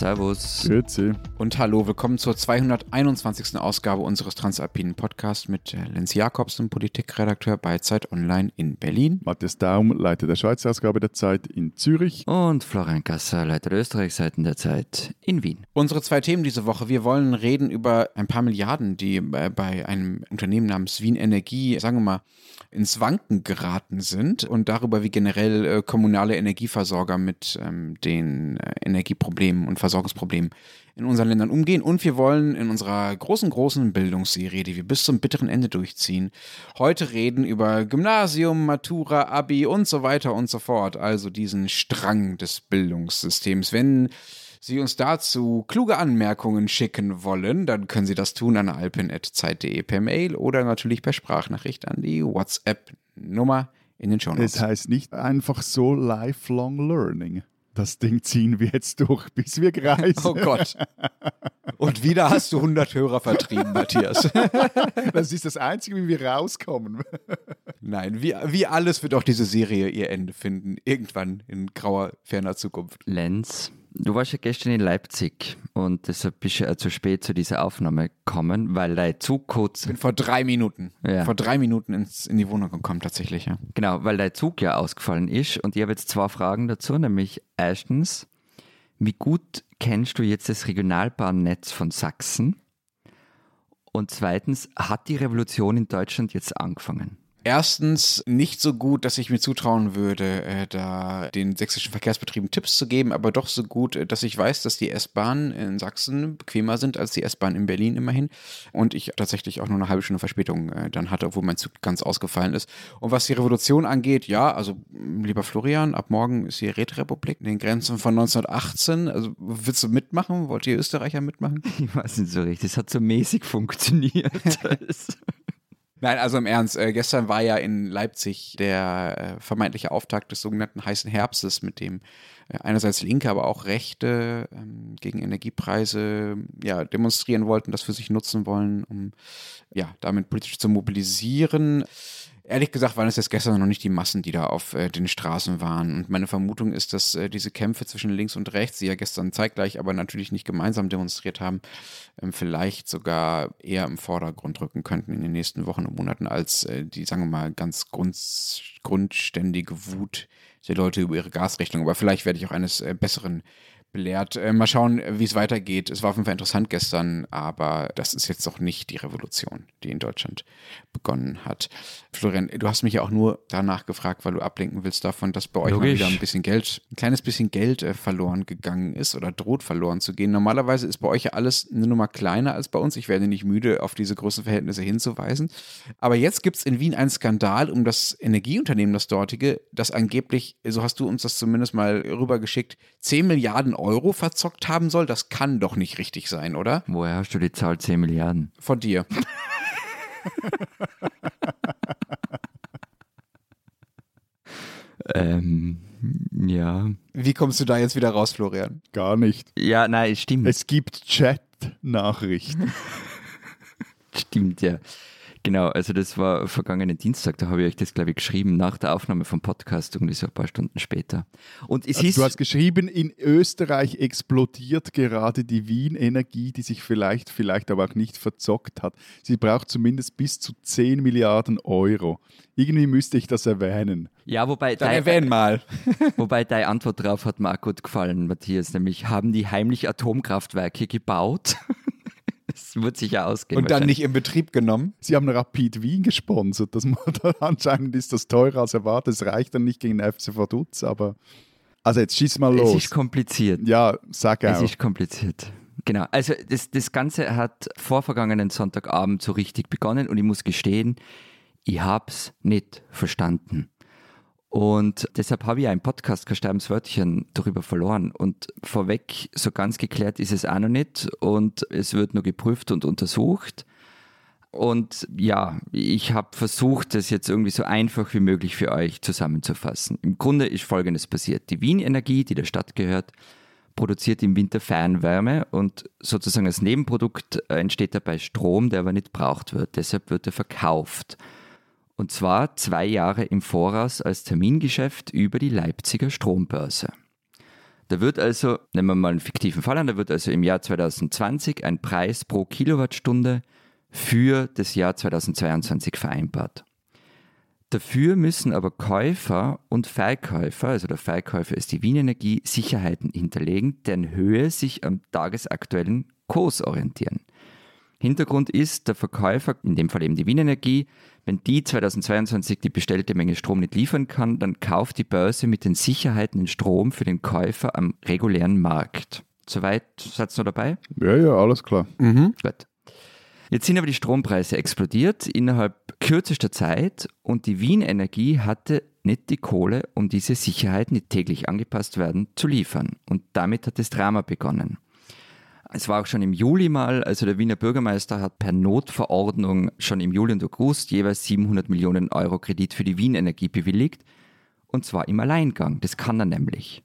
Servus. Grüezi. Und hallo, willkommen zur 221. Ausgabe unseres Transalpinen Podcasts mit äh, Lenz Jakobsen, Politikredakteur bei Zeit Online in Berlin. Matthias Daum, Leiter der Schweizer Ausgabe der Zeit in Zürich. Und Florian Gasser, Leiter der Österreichseiten der Zeit in Wien. Unsere zwei Themen diese Woche. Wir wollen reden über ein paar Milliarden, die äh, bei einem Unternehmen namens Wien Energie, sagen wir mal, ins Wanken geraten sind und darüber, wie generell äh, kommunale Energieversorger mit ähm, den äh, Energieproblemen und Versorgungsproblemen in unseren Ländern umgehen. Und wir wollen in unserer großen, großen Bildungsserie, die wir bis zum bitteren Ende durchziehen, heute reden über Gymnasium, Matura, Abi und so weiter und so fort. Also diesen Strang des Bildungssystems. Wenn Sie uns dazu kluge Anmerkungen schicken wollen, dann können Sie das tun an alpen.zeit.de per Mail oder natürlich per Sprachnachricht an die WhatsApp-Nummer in den Show Notes. Es heißt nicht einfach so Lifelong Learning. Das Ding ziehen wir jetzt durch, bis wir kreisen. Oh Gott. Und wieder hast du 100 Hörer vertrieben, Matthias. Das ist das Einzige, wie wir rauskommen. Nein, wie, wie alles wird auch diese Serie ihr Ende finden. Irgendwann in grauer, ferner Zukunft. Lenz, du warst ja gestern in Leipzig und deshalb bist du ja zu spät zu dieser Aufnahme gekommen, weil dein Zug kurz. Ich bin vor drei Minuten, Ja. vor drei Minuten ins, in die Wohnung gekommen, tatsächlich, ja. Genau, weil dein Zug ja ausgefallen ist und ich habe jetzt zwei Fragen dazu, nämlich erstens, wie gut kennst du jetzt das Regionalbahnnetz von Sachsen? Und zweitens, hat die Revolution in Deutschland jetzt angefangen? Erstens nicht so gut, dass ich mir zutrauen würde, äh, da den sächsischen Verkehrsbetrieben Tipps zu geben, aber doch so gut, äh, dass ich weiß, dass die S-Bahnen in Sachsen bequemer sind als die S-Bahn in Berlin immerhin. Und ich tatsächlich auch nur eine halbe Stunde Verspätung äh, dann hatte, obwohl mein Zug ganz ausgefallen ist. Und was die Revolution angeht, ja, also m, lieber Florian, ab morgen ist die Räterepublik in den Grenzen von 1918. Also willst du mitmachen? Wollt ihr Österreicher mitmachen? Ich weiß nicht so richtig, es hat so mäßig funktioniert. Nein, also im Ernst, äh, gestern war ja in Leipzig der äh, vermeintliche Auftakt des sogenannten heißen Herbstes, mit dem äh, einerseits Linke, aber auch Rechte ähm, gegen Energiepreise ja, demonstrieren wollten, das für sich nutzen wollen, um ja, damit politisch zu mobilisieren. Ehrlich gesagt waren es jetzt gestern noch nicht die Massen, die da auf äh, den Straßen waren. Und meine Vermutung ist, dass äh, diese Kämpfe zwischen links und rechts, die ja gestern zeitgleich, aber natürlich nicht gemeinsam demonstriert haben, ähm, vielleicht sogar eher im Vordergrund rücken könnten in den nächsten Wochen und Monaten als äh, die, sagen wir mal, ganz grund, grundständige Wut der Leute über ihre Gasrechnung. Aber vielleicht werde ich auch eines äh, Besseren belehrt. Äh, mal schauen, äh, wie es weitergeht. Es war auf jeden Fall interessant gestern, aber das ist jetzt noch nicht die Revolution, die in Deutschland begonnen hat. Florian, du hast mich ja auch nur danach gefragt, weil du ablenken willst davon, dass bei euch mal wieder ein bisschen Geld, ein kleines bisschen Geld äh, verloren gegangen ist oder droht verloren zu gehen. Normalerweise ist bei euch ja alles eine Nummer kleiner als bei uns. Ich werde nicht müde, auf diese Größenverhältnisse hinzuweisen. Aber jetzt gibt es in Wien einen Skandal um das Energieunternehmen, das dortige, das angeblich, so hast du uns das zumindest mal rübergeschickt, 10 Milliarden Euro verzockt haben soll. Das kann doch nicht richtig sein, oder? Woher hast du die Zahl 10 Milliarden? Von dir. Ähm, ja. Wie kommst du da jetzt wieder raus, Florian? Gar nicht. Ja, nein, es stimmt. Es gibt Chat-Nachrichten. Stimmt, ja. Genau, also das war vergangenen Dienstag, da habe ich euch das, glaube ich, geschrieben, nach der Aufnahme vom Podcast, irgendwie so ein paar Stunden später. Und es Also hieß, du hast geschrieben, in Österreich explodiert gerade die Wien-Energie, die sich vielleicht, vielleicht aber auch nicht verzockt hat. Sie braucht zumindest bis zu 10 Milliarden Euro. Irgendwie müsste ich das erwähnen. ja, wobei, Dann dein, erwähn mal. wobei deine Antwort darauf hat mir auch gut gefallen, Matthias, nämlich haben die heimlich Atomkraftwerke gebaut? Das wird sich ja ausgehen. Und dann nicht in Betrieb genommen. Sie haben Rapid Wien gesponsert. Das, anscheinend ist das teurer als erwartet. Es reicht dann nicht gegen den FC Vaduz, aber. Also jetzt schieß mal Es los. ist kompliziert. ja, sag Es auch. ist kompliziert. Genau, also das, das Ganze hat vor vergangenen Sonntagabend so richtig begonnen und ich muss gestehen, ich hab's nicht verstanden. Und deshalb habe ich im Podcast kein Sterbenswörtchen darüber verloren. Und vorweg, so ganz geklärt ist es auch noch nicht. Und es wird nur geprüft und untersucht. Und ja, ich habe versucht, das jetzt irgendwie so einfach wie möglich für euch zusammenzufassen. Im Grunde ist Folgendes passiert. Die Wien Energie, die der Stadt gehört, produziert im Winter Fernwärme und sozusagen als Nebenprodukt entsteht dabei Strom, der aber nicht braucht wird. Deshalb wird er verkauft. Und zwar zwei Jahre im Voraus als Termingeschäft über die Leipziger Strombörse. Da wird also, nehmen wir mal einen fiktiven Fall an, da wird also im Jahr 2020 ein Preis pro Kilowattstunde für das Jahr 2022 vereinbart. Dafür müssen aber Käufer und Verkäufer, also der Verkäufer ist die Wienenergie, Sicherheiten hinterlegen, deren Höhe sich am tagesaktuellen Kurs orientieren. Hintergrund ist, der Verkäufer, in dem Fall eben die Wienenergie, wenn die 2022 die bestellte Menge Strom nicht liefern kann, dann kauft die Börse mit den Sicherheiten den Strom für den Käufer am regulären Markt. Soweit seid ihr noch dabei? Ja, ja, alles klar. Mhm. Gut. Jetzt sind aber die Strompreise explodiert innerhalb kürzester Zeit und die Wien Energie hatte nicht die Kohle, um diese Sicherheiten, die täglich angepasst werden, zu liefern. Und damit hat das Drama begonnen. Es war auch schon im Juli mal, also der Wiener Bürgermeister hat per Notverordnung schon im Juli und August jeweils 700 Millionen Euro Kredit für die Wien Energie bewilligt. Und zwar im Alleingang. Das kann er nämlich.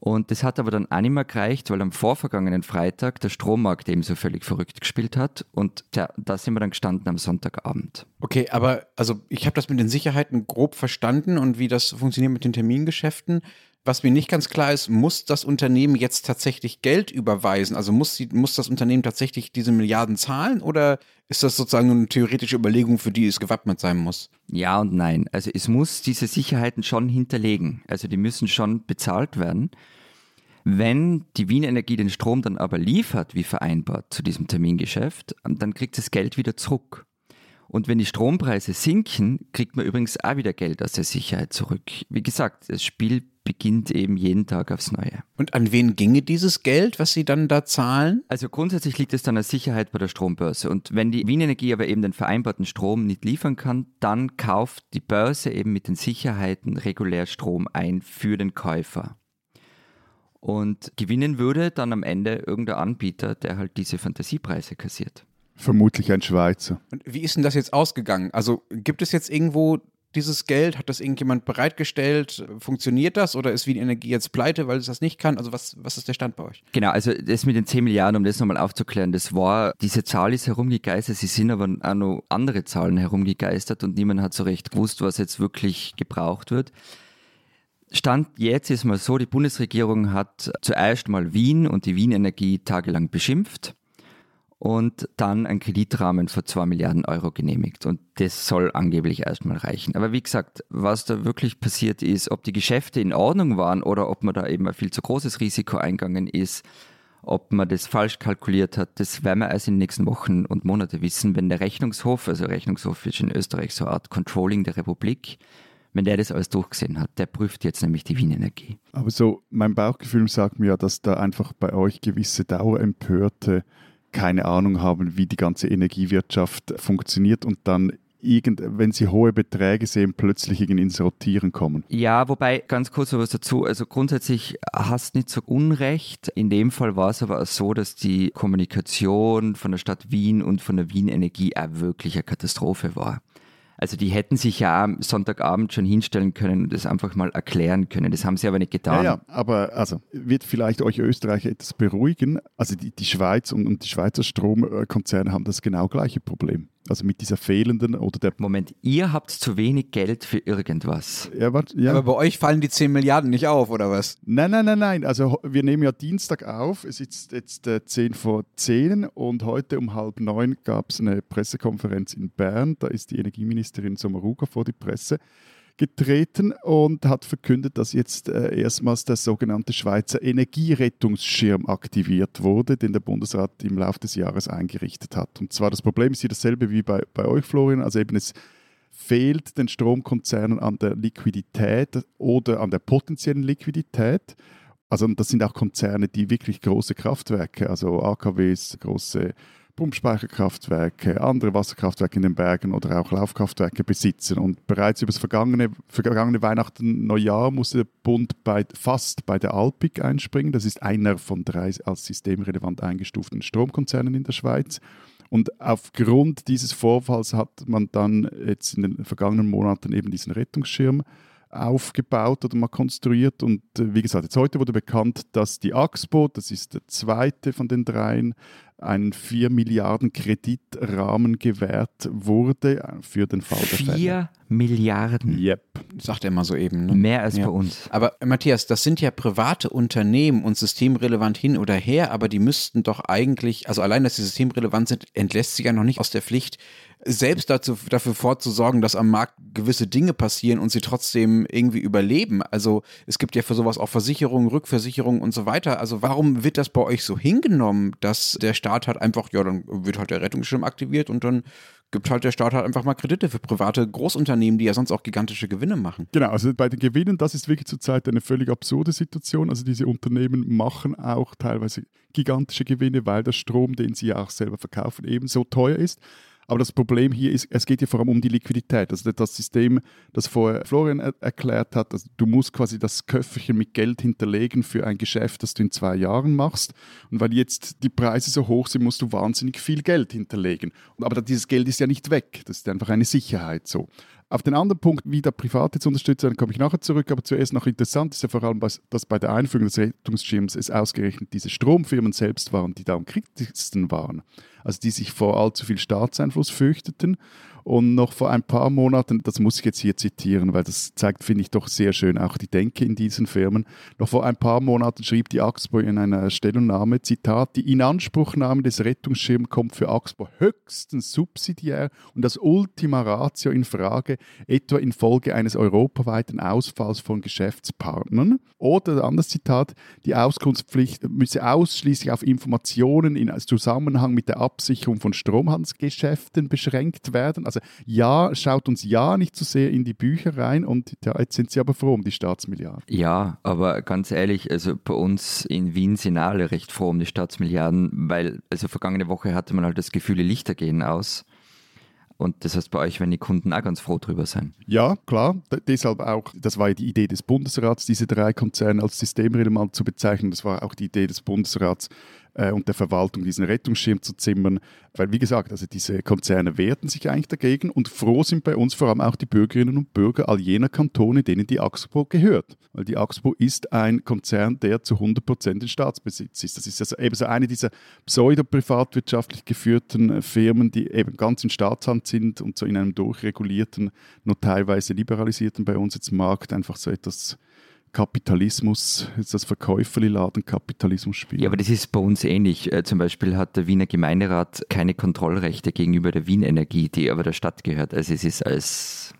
Und das hat aber dann auch nicht mehr gereicht, weil am vorvergangenen Freitag der Strommarkt eben so völlig verrückt gespielt hat. Und tja, da sind wir dann gestanden am Sonntagabend. Okay, aber also ich habe das mit den Sicherheiten grob verstanden und wie das funktioniert mit den Termingeschäften. Was mir nicht ganz klar ist, muss das Unternehmen jetzt tatsächlich Geld überweisen? Also muss, sie, muss das Unternehmen tatsächlich diese Milliarden zahlen oder ist das sozusagen eine theoretische Überlegung, für die es gewappnet sein muss? Ja und nein. Also es muss diese Sicherheiten schon hinterlegen. Also die müssen schon bezahlt werden. Wenn die Wien Energie den Strom dann aber liefert, wie vereinbart, zu diesem Termingeschäft, dann kriegt das Geld wieder zurück. Und wenn die Strompreise sinken, kriegt man übrigens auch wieder Geld aus der Sicherheit zurück. Wie gesagt, das Spiel beginnt eben jeden Tag aufs Neue. Und an wen ginge dieses Geld, was Sie dann da zahlen? Also grundsätzlich liegt es dann als Sicherheit bei der Strombörse. Und wenn die Wien Energie aber eben den vereinbarten Strom nicht liefern kann, dann kauft die Börse eben mit den Sicherheiten regulär Strom ein für den Käufer. Und gewinnen würde dann am Ende irgendein Anbieter, der halt diese Fantasiepreise kassiert. Vermutlich ein Schweizer. Und wie ist denn das jetzt ausgegangen? Also gibt es jetzt irgendwo dieses Geld? Hat das irgendjemand bereitgestellt? Funktioniert das oder ist Wien Energie jetzt pleite, weil es das nicht kann? Also was, was ist der Stand bei euch? Genau, also das mit den 10 Milliarden, um das nochmal aufzuklären, das war, diese Zahl ist herumgegeistert, sie sind aber auch noch andere Zahlen herumgegeistert und niemand hat so recht gewusst, was jetzt wirklich gebraucht wird. Stand jetzt ist mal so, die Bundesregierung hat zuerst mal Wien und die Wien Energie tagelang beschimpft und dann einen Kreditrahmen von 2 Milliarden Euro genehmigt. Und das soll angeblich erstmal reichen. Aber wie gesagt, was da wirklich passiert ist, ob die Geschäfte in Ordnung waren oder ob man da eben ein viel zu großes Risiko eingegangen ist, ob man das falsch kalkuliert hat, das werden wir erst in den nächsten Wochen und Monaten wissen, wenn der Rechnungshof, also Rechnungshof ist in Österreich so eine Art Controlling der Republik, wenn der das alles durchgesehen hat, der prüft jetzt nämlich die Wien Energie. Aber so, mein Bauchgefühl sagt mir ja, dass da einfach bei euch gewisse Dauerempörte keine Ahnung haben, wie die ganze Energiewirtschaft funktioniert und dann irgend, wenn sie hohe Beträge sehen, plötzlich ins Rotieren kommen. Ja, wobei, ganz kurz noch was dazu. Also grundsätzlich hast nicht so Unrecht. In dem Fall war es aber auch so, dass die Kommunikation von der Stadt Wien und von der Wien Energie auch wirklich eine Katastrophe war. Also die hätten sich ja am Sonntagabend schon hinstellen können und das einfach mal erklären können. Das haben sie aber nicht getan. Ja, ja aber also wird vielleicht euch Österreich etwas beruhigen. Also die, die Schweiz und, und die Schweizer Stromkonzerne haben das genau gleiche Problem. Also mit dieser fehlenden oder der. Moment, ihr habt zu wenig Geld für irgendwas. Ja, wat, ja. Aber bei euch fallen die 10 Milliarden nicht auf, oder was? Nein, nein, nein, nein. Also wir nehmen ja Dienstag auf. Es ist jetzt äh, 10 vor 10 und heute um halb neun gab es eine Pressekonferenz in Bern. Da ist die Energieministerin Sommaruga vor die Presse getreten und hat verkündet, dass jetzt äh, erstmals der sogenannte Schweizer Energierettungsschirm aktiviert wurde, den der Bundesrat im Laufe des Jahres eingerichtet hat. Und zwar das Problem ist hier dasselbe wie bei, bei euch, Florian. Also eben es fehlt den Stromkonzernen an der Liquidität oder an der potenziellen Liquidität. Also das sind auch Konzerne, die wirklich große Kraftwerke, also AKWs, große Pumpspeicherkraftwerke, andere Wasserkraftwerke in den Bergen oder auch Laufkraftwerke besitzen. Und bereits über das vergangene, vergangene Weihnachten, Neujahr musste der Bund bei, fast bei der Alpic einspringen. Das ist einer von drei als systemrelevant eingestuften Stromkonzernen in der Schweiz. Und aufgrund dieses Vorfalls hat man dann jetzt in den vergangenen Monaten eben diesen Rettungsschirm aufgebaut oder mal konstruiert. Und äh, wie gesagt, jetzt heute wurde bekannt, dass die Axpo, das ist der zweite von den dreien, einen 4 Milliarden Kreditrahmen gewährt wurde für den Fall der Fälle. 4 Milliarden? Yep. Sagt er immer so eben. Ne? Mehr als Ja. bei uns. Aber äh, Matthias, das sind ja private Unternehmen und systemrelevant hin oder her, aber die müssten doch eigentlich, also allein, dass sie systemrelevant sind, entlässt sie ja noch nicht aus der Pflicht, selbst dazu, dafür vorzusorgen, dass am Markt gewisse Dinge passieren und sie trotzdem irgendwie überleben. Also es gibt ja für sowas auch Versicherungen, Rückversicherungen und so weiter. Also warum wird das bei euch so hingenommen, dass der Staat halt einfach, ja, dann wird halt der Rettungsschirm aktiviert und dann gibt halt der Staat halt einfach mal Kredite für private Großunternehmen, die ja sonst auch gigantische Gewinne machen. Genau, also bei den Gewinnen, das ist wirklich zurzeit eine völlig absurde Situation. Also diese Unternehmen machen auch teilweise gigantische Gewinne, weil der Strom, den sie ja auch selber verkaufen, eben so teuer ist. Aber das Problem hier ist, es geht ja vor allem um die Liquidität. Also das System, das vorher Florian er erklärt hat, also du musst quasi das Köfferchen mit Geld hinterlegen für ein Geschäft, das du in zwei Jahren machst. Und weil jetzt die Preise so hoch sind, musst du wahnsinnig viel Geld hinterlegen. Aber dieses Geld ist ja nicht weg. Das ist einfach eine Sicherheit so. Auf den anderen Punkt, wie der Private zu unterstützen, komme ich nachher zurück. Aber zuerst noch interessant ist ja vor allem, dass dass bei der Einführung des Rettungsschirms es ausgerechnet diese Stromfirmen selbst waren, die da am kritischsten waren. Also die sich vor allzu viel Staatseinfluss fürchteten. Und noch vor ein paar Monaten, das muss ich jetzt hier zitieren, weil das zeigt, finde ich, doch sehr schön auch die Denke in diesen Firmen. Noch vor ein paar Monaten schrieb die Axpo in einer Stellungnahme, Zitat, die Inanspruchnahme des Rettungsschirms kommt für Axpo höchstens subsidiär und das Ultima Ratio in Frage, etwa infolge eines europaweiten Ausfalls von Geschäftspartnern. Oder anderes Zitat, die Auskunftspflicht müsse ausschließlich auf Informationen in Zusammenhang mit der Absicherung von Stromhandelsgeschäften beschränkt werden. Also ja, schaut uns ja nicht zu sehr in die Bücher rein und ja, jetzt sind sie aber froh um die Staatsmilliarden. Ja, aber ganz ehrlich, also bei uns in Wien sind alle recht froh um die Staatsmilliarden, weil also vergangene Woche hatte man halt das Gefühl, die Lichter gehen aus. Und das heißt, bei euch werden die Kunden auch ganz froh drüber sein. Ja, klar. Deshalb auch, das war ja die Idee des Bundesrats, diese drei Konzerne als systemrelevant zu bezeichnen. Das war auch die Idee des Bundesrats äh, und der Verwaltung, diesen Rettungsschirm zu zimmern. Weil, wie gesagt, also diese Konzerne wehrten sich eigentlich dagegen und froh sind bei uns vor allem auch die Bürgerinnen und Bürger all jener Kantone, denen die Axpo gehört. Weil die Axpo ist ein Konzern, der zu 100% in Staatsbesitz ist. Das ist also eben so eine dieser pseudo-privatwirtschaftlich geführten äh, Firmen, die eben ganz in Staatshand sind und so in einem durchregulierten, nur teilweise liberalisierten bei uns jetzt Markt einfach so etwas Kapitalismus, jetzt das Verkäuferli-Laden Kapitalismus spielen. Ja, aber das ist bei uns ähnlich. Äh, zum Beispiel hat der Wiener Gemeinderat keine Kontrollrechte gegenüber der Wien Energie, die aber der Stadt gehört. Also es ist als,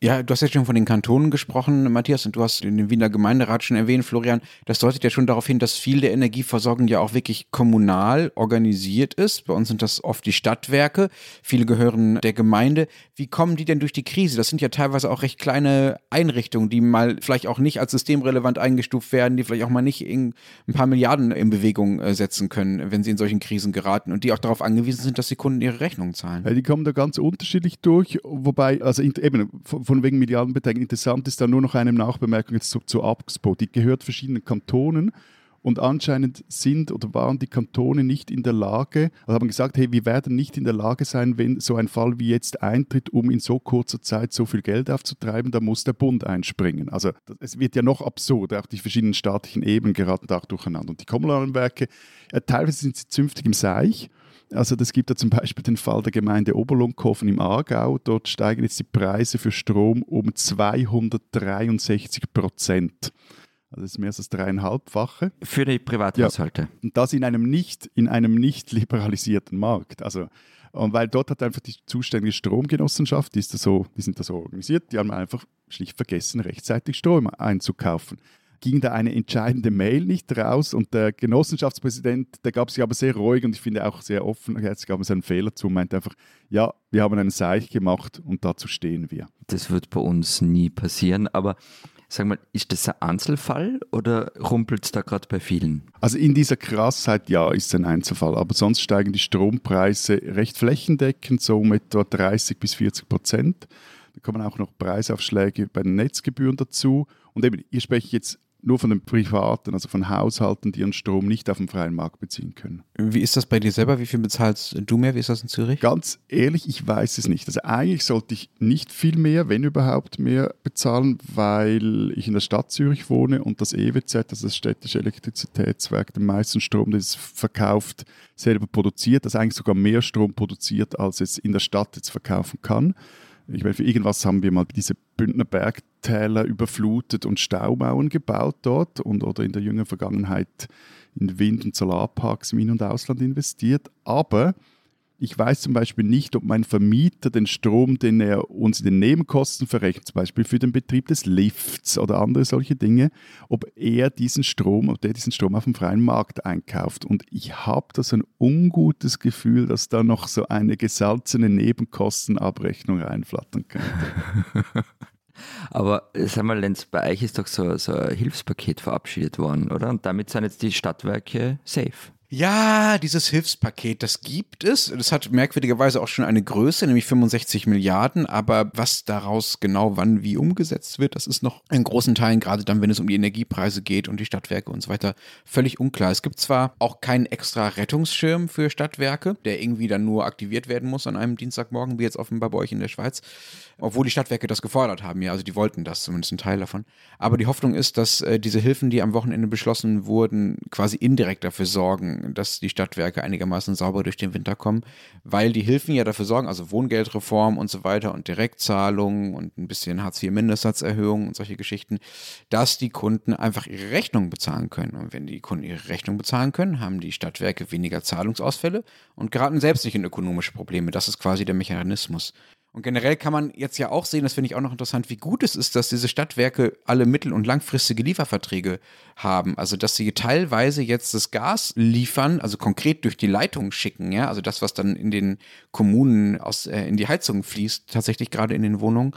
ja, du hast ja schon von den Kantonen gesprochen, Matthias, und du hast den Wiener Gemeinderat schon erwähnt, Florian. Das deutet ja schon darauf hin, dass viel der Energieversorgung ja auch wirklich kommunal organisiert ist. Bei uns sind das oft die Stadtwerke. Viele gehören der Gemeinde. Wie kommen die denn durch die Krise? Das sind ja teilweise auch recht kleine Einrichtungen, die mal vielleicht auch nicht als systemrelevant eingestuft werden, die vielleicht auch mal nicht in ein paar Milliarden in Bewegung äh, setzen können, wenn sie in solchen Krisen geraten und die auch darauf angewiesen sind, dass die Kunden ihre Rechnungen zahlen. Ja, die kommen da ganz unterschiedlich durch, wobei, also eben von, wegen Milliardenbeträgen, interessant ist da nur noch eine Nachbemerkung jetzt zu, zu APXPO. Die gehört verschiedenen Kantonen und anscheinend sind oder waren die Kantone nicht in der Lage, also haben gesagt, hey, wir werden nicht in der Lage sein, wenn so ein Fall wie jetzt eintritt, um in so kurzer Zeit so viel Geld aufzutreiben, da muss der Bund einspringen. Also es wird ja noch absurd, auch die verschiedenen staatlichen Ebenen geraten da auch durcheinander. Und die kommunalen Werke, ja, teilweise sind sie zünftig im Seich, also das gibt ja zum Beispiel den Fall der Gemeinde Oberlunkhofen im Aargau. Dort steigen jetzt die Preise für Strom um 263 Prozent. Also das ist mehr als das dreieinhalbfache. für die Privathaushalte. Und das in einem nicht, in einem nicht liberalisierten Markt. Also, und weil dort hat einfach die zuständige Stromgenossenschaft, die, ist da so, die sind da so organisiert, die haben einfach schlicht vergessen, rechtzeitig Strom einzukaufen ging da eine entscheidende Mail nicht raus und der Genossenschaftspräsident, der gab sich aber sehr ruhig und ich finde auch sehr offen, jetzt gab es einen Fehler zu, meinte einfach, ja, wir haben einen Seich gemacht und dazu stehen wir. Das wird bei uns nie passieren, aber sag mal, ist das ein Einzelfall oder rumpelt es da gerade bei vielen? Also in dieser Krassheit, ja, ist es ein Einzelfall, aber sonst steigen die Strompreise recht flächendeckend, so um etwa 30 bis 40 Prozent. Da kommen auch noch Preisaufschläge bei den Netzgebühren dazu. Und eben, hier spreche ich jetzt nur von den Privaten, also von Haushalten, die ihren Strom nicht auf dem freien Markt beziehen können. Wie ist das bei dir selber? Wie viel bezahlst du mehr? Wie ist das in Zürich? Ganz ehrlich, ich weiß es nicht. Also eigentlich sollte ich nicht viel mehr, wenn überhaupt mehr bezahlen, weil ich in der Stadt Zürich wohne und das EWZ, also das städtische Elektrizitätswerk, den meisten Strom, den es verkauft, selber produziert, das eigentlich sogar mehr Strom produziert, als es in der Stadt jetzt verkaufen kann. Ich meine, für irgendwas haben wir mal diese Bündner Bergtäler überflutet und Staumauern gebaut dort und oder in der jüngeren Vergangenheit in Wind- und Solarparks im In- und Ausland investiert. Aber ich weiß zum Beispiel nicht, ob mein Vermieter den Strom, den er uns in den Nebenkosten verrechnet, zum Beispiel für den Betrieb des Lifts oder andere solche Dinge, ob er diesen Strom, ob der diesen Strom auf dem freien Markt einkauft. Und ich habe da so ein ungutes Gefühl, dass da noch so eine gesalzene Nebenkostenabrechnung reinflattern könnte. Aber sag mal, Lenz, bei euch ist doch so, so ein Hilfspaket verabschiedet worden, oder? Und damit sind jetzt die Stadtwerke safe. Ja, dieses Hilfspaket, das gibt es. Das hat merkwürdigerweise auch schon eine Größe, nämlich 65 Milliarden. Aber was daraus genau wann wie umgesetzt wird, das ist noch in großen Teilen, gerade dann, wenn es um die Energiepreise geht und die Stadtwerke und so weiter, völlig unklar. Es gibt zwar auch keinen extra Rettungsschirm für Stadtwerke, der irgendwie dann nur aktiviert werden muss an einem Dienstagmorgen, wie jetzt offenbar bei euch in der Schweiz, obwohl die Stadtwerke das gefordert haben. Ja, also die wollten das, zumindest ein Teil davon. Aber die Hoffnung ist, dass äh, diese Hilfen, die am Wochenende beschlossen wurden, quasi indirekt dafür sorgen, dass die Stadtwerke einigermaßen sauber durch den Winter kommen, weil die Hilfen ja dafür sorgen, also Wohngeldreform und so weiter und Direktzahlungen und ein bisschen Hartz-IV-Mindestsatzerhöhung und solche Geschichten, dass die Kunden einfach ihre Rechnung bezahlen können. Und wenn die Kunden ihre Rechnung bezahlen können, haben die Stadtwerke weniger Zahlungsausfälle und geraten selbst nicht in ökonomische Probleme. Das ist quasi der Mechanismus. Und generell kann man jetzt ja auch sehen, das finde ich auch noch interessant, wie gut es ist, dass diese Stadtwerke alle mittel- und langfristige Lieferverträge haben. Also, dass sie teilweise jetzt das Gas liefern, also konkret durch die Leitung schicken, ja, also das, was dann in den Kommunen aus, äh, in die Heizung fließt, tatsächlich gerade in den Wohnungen,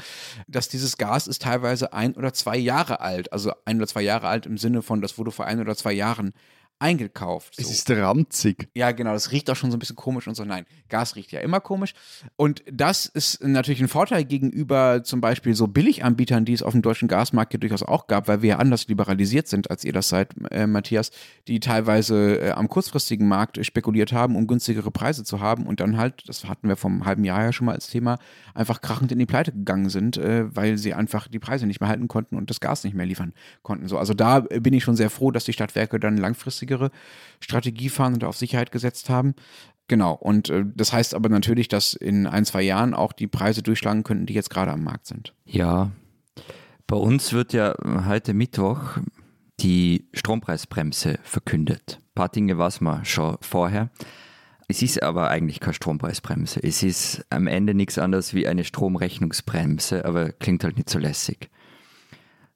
dass dieses Gas ist teilweise ein oder zwei Jahre alt. Also ein oder zwei Jahre alt im Sinne von, das wurde vor ein oder zwei Jahren eingekauft. So. Es ist ranzig. Ja, genau, das riecht auch schon so ein bisschen komisch und so. Nein, Gas riecht ja immer komisch. Und das ist natürlich ein Vorteil gegenüber zum Beispiel so Billiganbietern, die es auf dem deutschen Gasmarkt ja durchaus auch gab, weil wir ja anders liberalisiert sind, als ihr das seid, äh, Matthias, die teilweise äh, am kurzfristigen Markt spekuliert haben, um günstigere Preise zu haben und dann halt, das hatten wir vom halben Jahr ja schon mal als Thema, einfach krachend in die Pleite gegangen sind, äh, weil sie einfach die Preise nicht mehr halten konnten und das Gas nicht mehr liefern konnten. So, also da bin ich schon sehr froh, dass die Stadtwerke dann langfristig günstigere Strategie fahren und auf Sicherheit gesetzt haben. Genau, und äh, das heißt aber natürlich, dass in ein, zwei Jahren auch die Preise durchschlagen könnten, die jetzt gerade am Markt sind. Ja, bei uns wird ja heute Mittwoch die Strompreisbremse verkündet. Ein paar Dinge weiß man schon vorher. Es ist aber eigentlich keine Strompreisbremse. Es ist am Ende nichts anderes wie eine Stromrechnungsbremse, aber klingt halt nicht so lässig.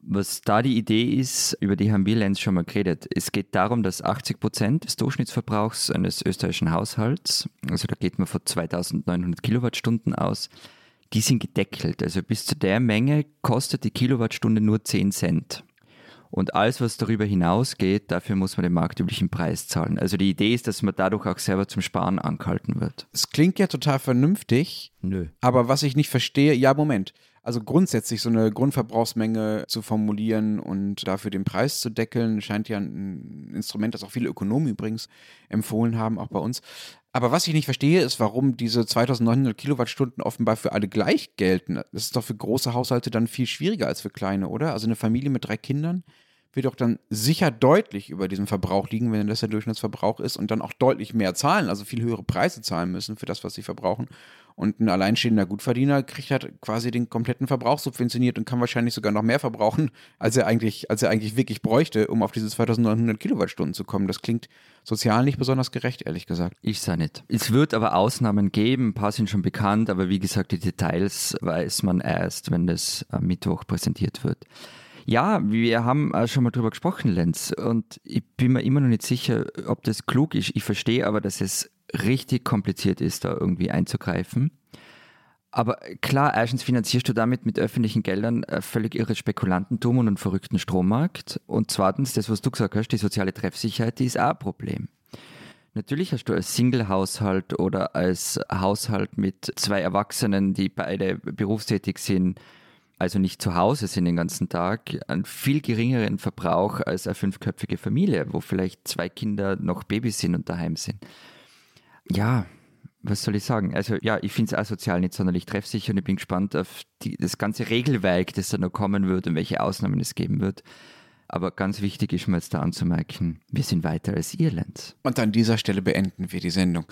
Was da die Idee ist, über die haben wir Lenz schon mal geredet. Es geht darum, dass 80 Prozent des Durchschnittsverbrauchs eines österreichischen Haushalts, also da geht man von 2900 Kilowattstunden aus, die sind gedeckelt. Also bis zu der Menge kostet die Kilowattstunde nur 10 Cent. Und alles, was darüber hinausgeht, dafür muss man den marktüblichen Preis zahlen. Also die Idee ist, dass man dadurch auch selber zum Sparen angehalten wird. Es klingt ja total vernünftig. Nö. Aber was ich nicht verstehe, ja, Moment. Also grundsätzlich so eine Grundverbrauchsmenge zu formulieren und dafür den Preis zu deckeln, scheint ja ein Instrument, das auch viele Ökonomen übrigens empfohlen haben, auch bei uns. Aber was ich nicht verstehe, ist, warum diese 2900 Kilowattstunden offenbar für alle gleich gelten. Das ist doch für große Haushalte dann viel schwieriger als für kleine, oder? Also eine Familie mit drei Kindern wird doch dann sicher deutlich über diesem Verbrauch liegen, wenn das der Durchschnittsverbrauch ist und dann auch deutlich mehr zahlen, also viel höhere Preise zahlen müssen für das, was sie verbrauchen. Und ein alleinstehender Gutverdiener kriegt halt quasi den kompletten Verbrauch subventioniert und kann wahrscheinlich sogar noch mehr verbrauchen, als er eigentlich, als er eigentlich wirklich bräuchte, um auf diese 2900 Kilowattstunden zu kommen. Das klingt sozial nicht besonders gerecht, ehrlich gesagt. Ich sage nicht. Es wird aber Ausnahmen geben, ein paar sind schon bekannt, aber wie gesagt, die Details weiß man erst, wenn das am Mittwoch präsentiert wird. Ja, wir haben schon mal drüber gesprochen, Lenz, und ich bin mir immer noch nicht sicher, ob das klug ist. Ich verstehe aber, dass es richtig kompliziert ist, da irgendwie einzugreifen. Aber klar, erstens finanzierst du damit mit öffentlichen Geldern äh, völlig irre Spekulantentum und einen verrückten Strommarkt. Und zweitens, das, was du gesagt hast, die soziale Treffsicherheit, die ist auch ein Problem. Natürlich hast du als Single-Haushalt oder als Haushalt mit zwei Erwachsenen, die beide berufstätig sind, also nicht zu Hause sind den ganzen Tag, einen viel geringeren Verbrauch als eine fünfköpfige Familie, wo vielleicht zwei Kinder noch Babys sind und daheim sind ja, was soll ich sagen? Also ja, ich finde es asozial nicht sonderlich treffsicher und ich bin gespannt auf die, das ganze Regelwerk, das da noch kommen wird und welche Ausnahmen es geben wird. Aber ganz wichtig ist mir jetzt da anzumerken, wir sind weiter als Irland. Und an dieser Stelle beenden wir die Sendung.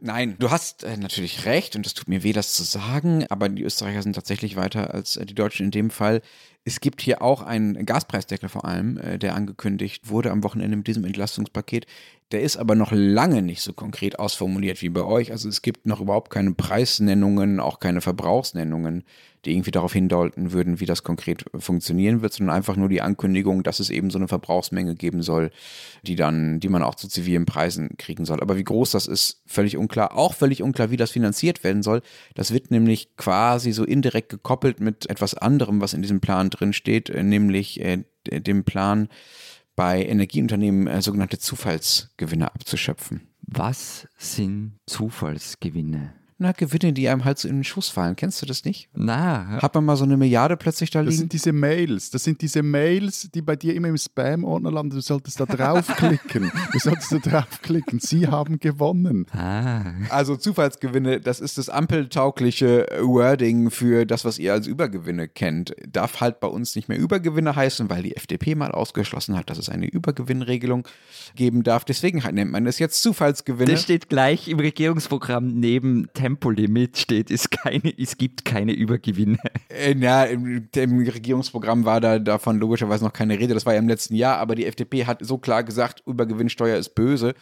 Nein, du hast äh, natürlich recht und es tut mir weh, das zu sagen, aber die Österreicher sind tatsächlich weiter als äh, die Deutschen in dem Fall. Es gibt hier auch einen Gaspreisdeckel vor allem, äh, der angekündigt wurde am Wochenende mit diesem Entlastungspaket. Der ist aber noch lange nicht so konkret ausformuliert wie bei euch. Also es gibt noch überhaupt keine Preisnennungen, auch keine Verbrauchsnennungen, die irgendwie darauf hindeuten würden, wie das konkret funktionieren wird, sondern einfach nur die Ankündigung, dass es eben so eine Verbrauchsmenge geben soll, die dann, die man auch zu zivilen Preisen kriegen soll. Aber wie groß das ist, völlig unklar. Auch völlig unklar, wie das finanziert werden soll. Das wird nämlich quasi so indirekt gekoppelt mit etwas anderem, was in diesem Plan drin steht, äh, nämlich äh, dem Plan, bei Energieunternehmen äh, sogenannte Zufallsgewinne abzuschöpfen. Was sind Zufallsgewinne? Na, Gewinne, die einem halt so in den Schuss fallen. Kennst du das nicht? Na, Hat man mal so eine Milliarde plötzlich da Das liegen? sind diese Mails. Das sind diese Mails, die bei dir immer im Spam-Ordner landen. Du solltest da draufklicken. du solltest da draufklicken. Sie haben gewonnen. ah, Also Zufallsgewinne, das ist das ampeltaugliche Wording für das, was ihr als Übergewinne kennt. Darf halt bei uns nicht mehr Übergewinne heißen, weil die FDP mal ausgeschlossen hat, dass es eine Übergewinnregelung geben darf. Deswegen halt nennt man es jetzt Zufallsgewinne. das steht gleich im Regierungsprogramm neben Tempolimit steht, es, keine, es gibt keine Übergewinne. Äh, ja, im, im Regierungsprogramm war da davon logischerweise noch keine Rede. Das war ja im letzten Jahr, aber die FDP hat so klar gesagt, Übergewinnsteuer ist böse.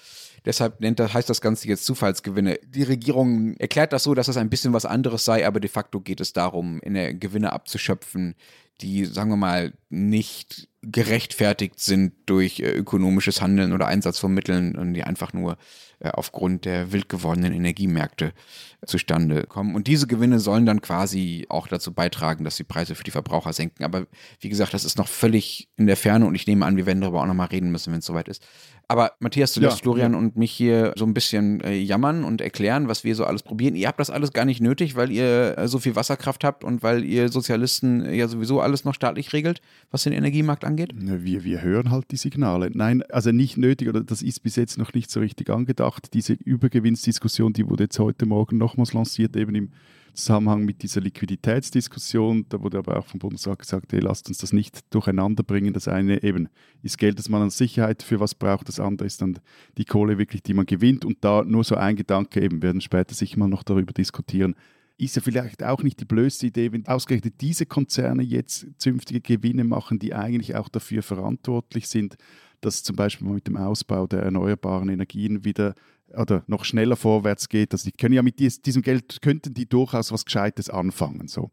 Deshalb nennt heißt das Ganze jetzt Zufallsgewinne. Die Regierung erklärt das so, dass das ein bisschen was anderes sei, aber de facto geht es darum, in der Gewinne abzuschöpfen, die, sagen wir mal, nicht gerechtfertigt sind durch äh, ökonomisches Handeln oder Einsatz von Mitteln und die einfach nur äh, aufgrund der wild gewordenen Energiemärkte zustande kommen. Und diese Gewinne sollen dann quasi auch dazu beitragen, dass die Preise für die Verbraucher senken. Aber wie gesagt, das ist noch völlig in der Ferne und ich nehme an, wir werden darüber auch nochmal reden müssen, wenn es soweit ist. Aber Matthias, du Ja, lässt Florian ja. und mich hier so ein bisschen äh, jammern und erklären, was wir so alles probieren. Ihr habt das alles gar nicht nötig, weil ihr äh, so viel Wasserkraft habt und weil ihr Sozialisten äh, ja sowieso alles noch staatlich regelt, was den Energiemarkt angeht. Wir, wir hören halt die Signale. Nein, also nicht nötig oder das ist bis jetzt noch nicht so richtig angedacht. Diese Übergewinnsdiskussion, die wurde jetzt heute Morgen nochmals lanciert, eben im Zusammenhang mit dieser Liquiditätsdiskussion. Da wurde aber auch vom Bundesrat gesagt, hey, lasst uns das nicht durcheinander bringen. Das eine eben ist Geld, das man an Sicherheit für was braucht. Das andere ist dann die Kohle wirklich, die man gewinnt. Und da nur so ein Gedanke, eben werden später sicher mal noch darüber diskutieren, ist ja vielleicht auch nicht die blödste Idee, wenn ausgerechnet diese Konzerne jetzt zünftige Gewinne machen, die eigentlich auch dafür verantwortlich sind, dass zum Beispiel mit dem Ausbau der erneuerbaren Energien wieder oder noch schneller vorwärts geht. Also die können ja mit dies, diesem Geld könnten die durchaus was Gescheites anfangen. So.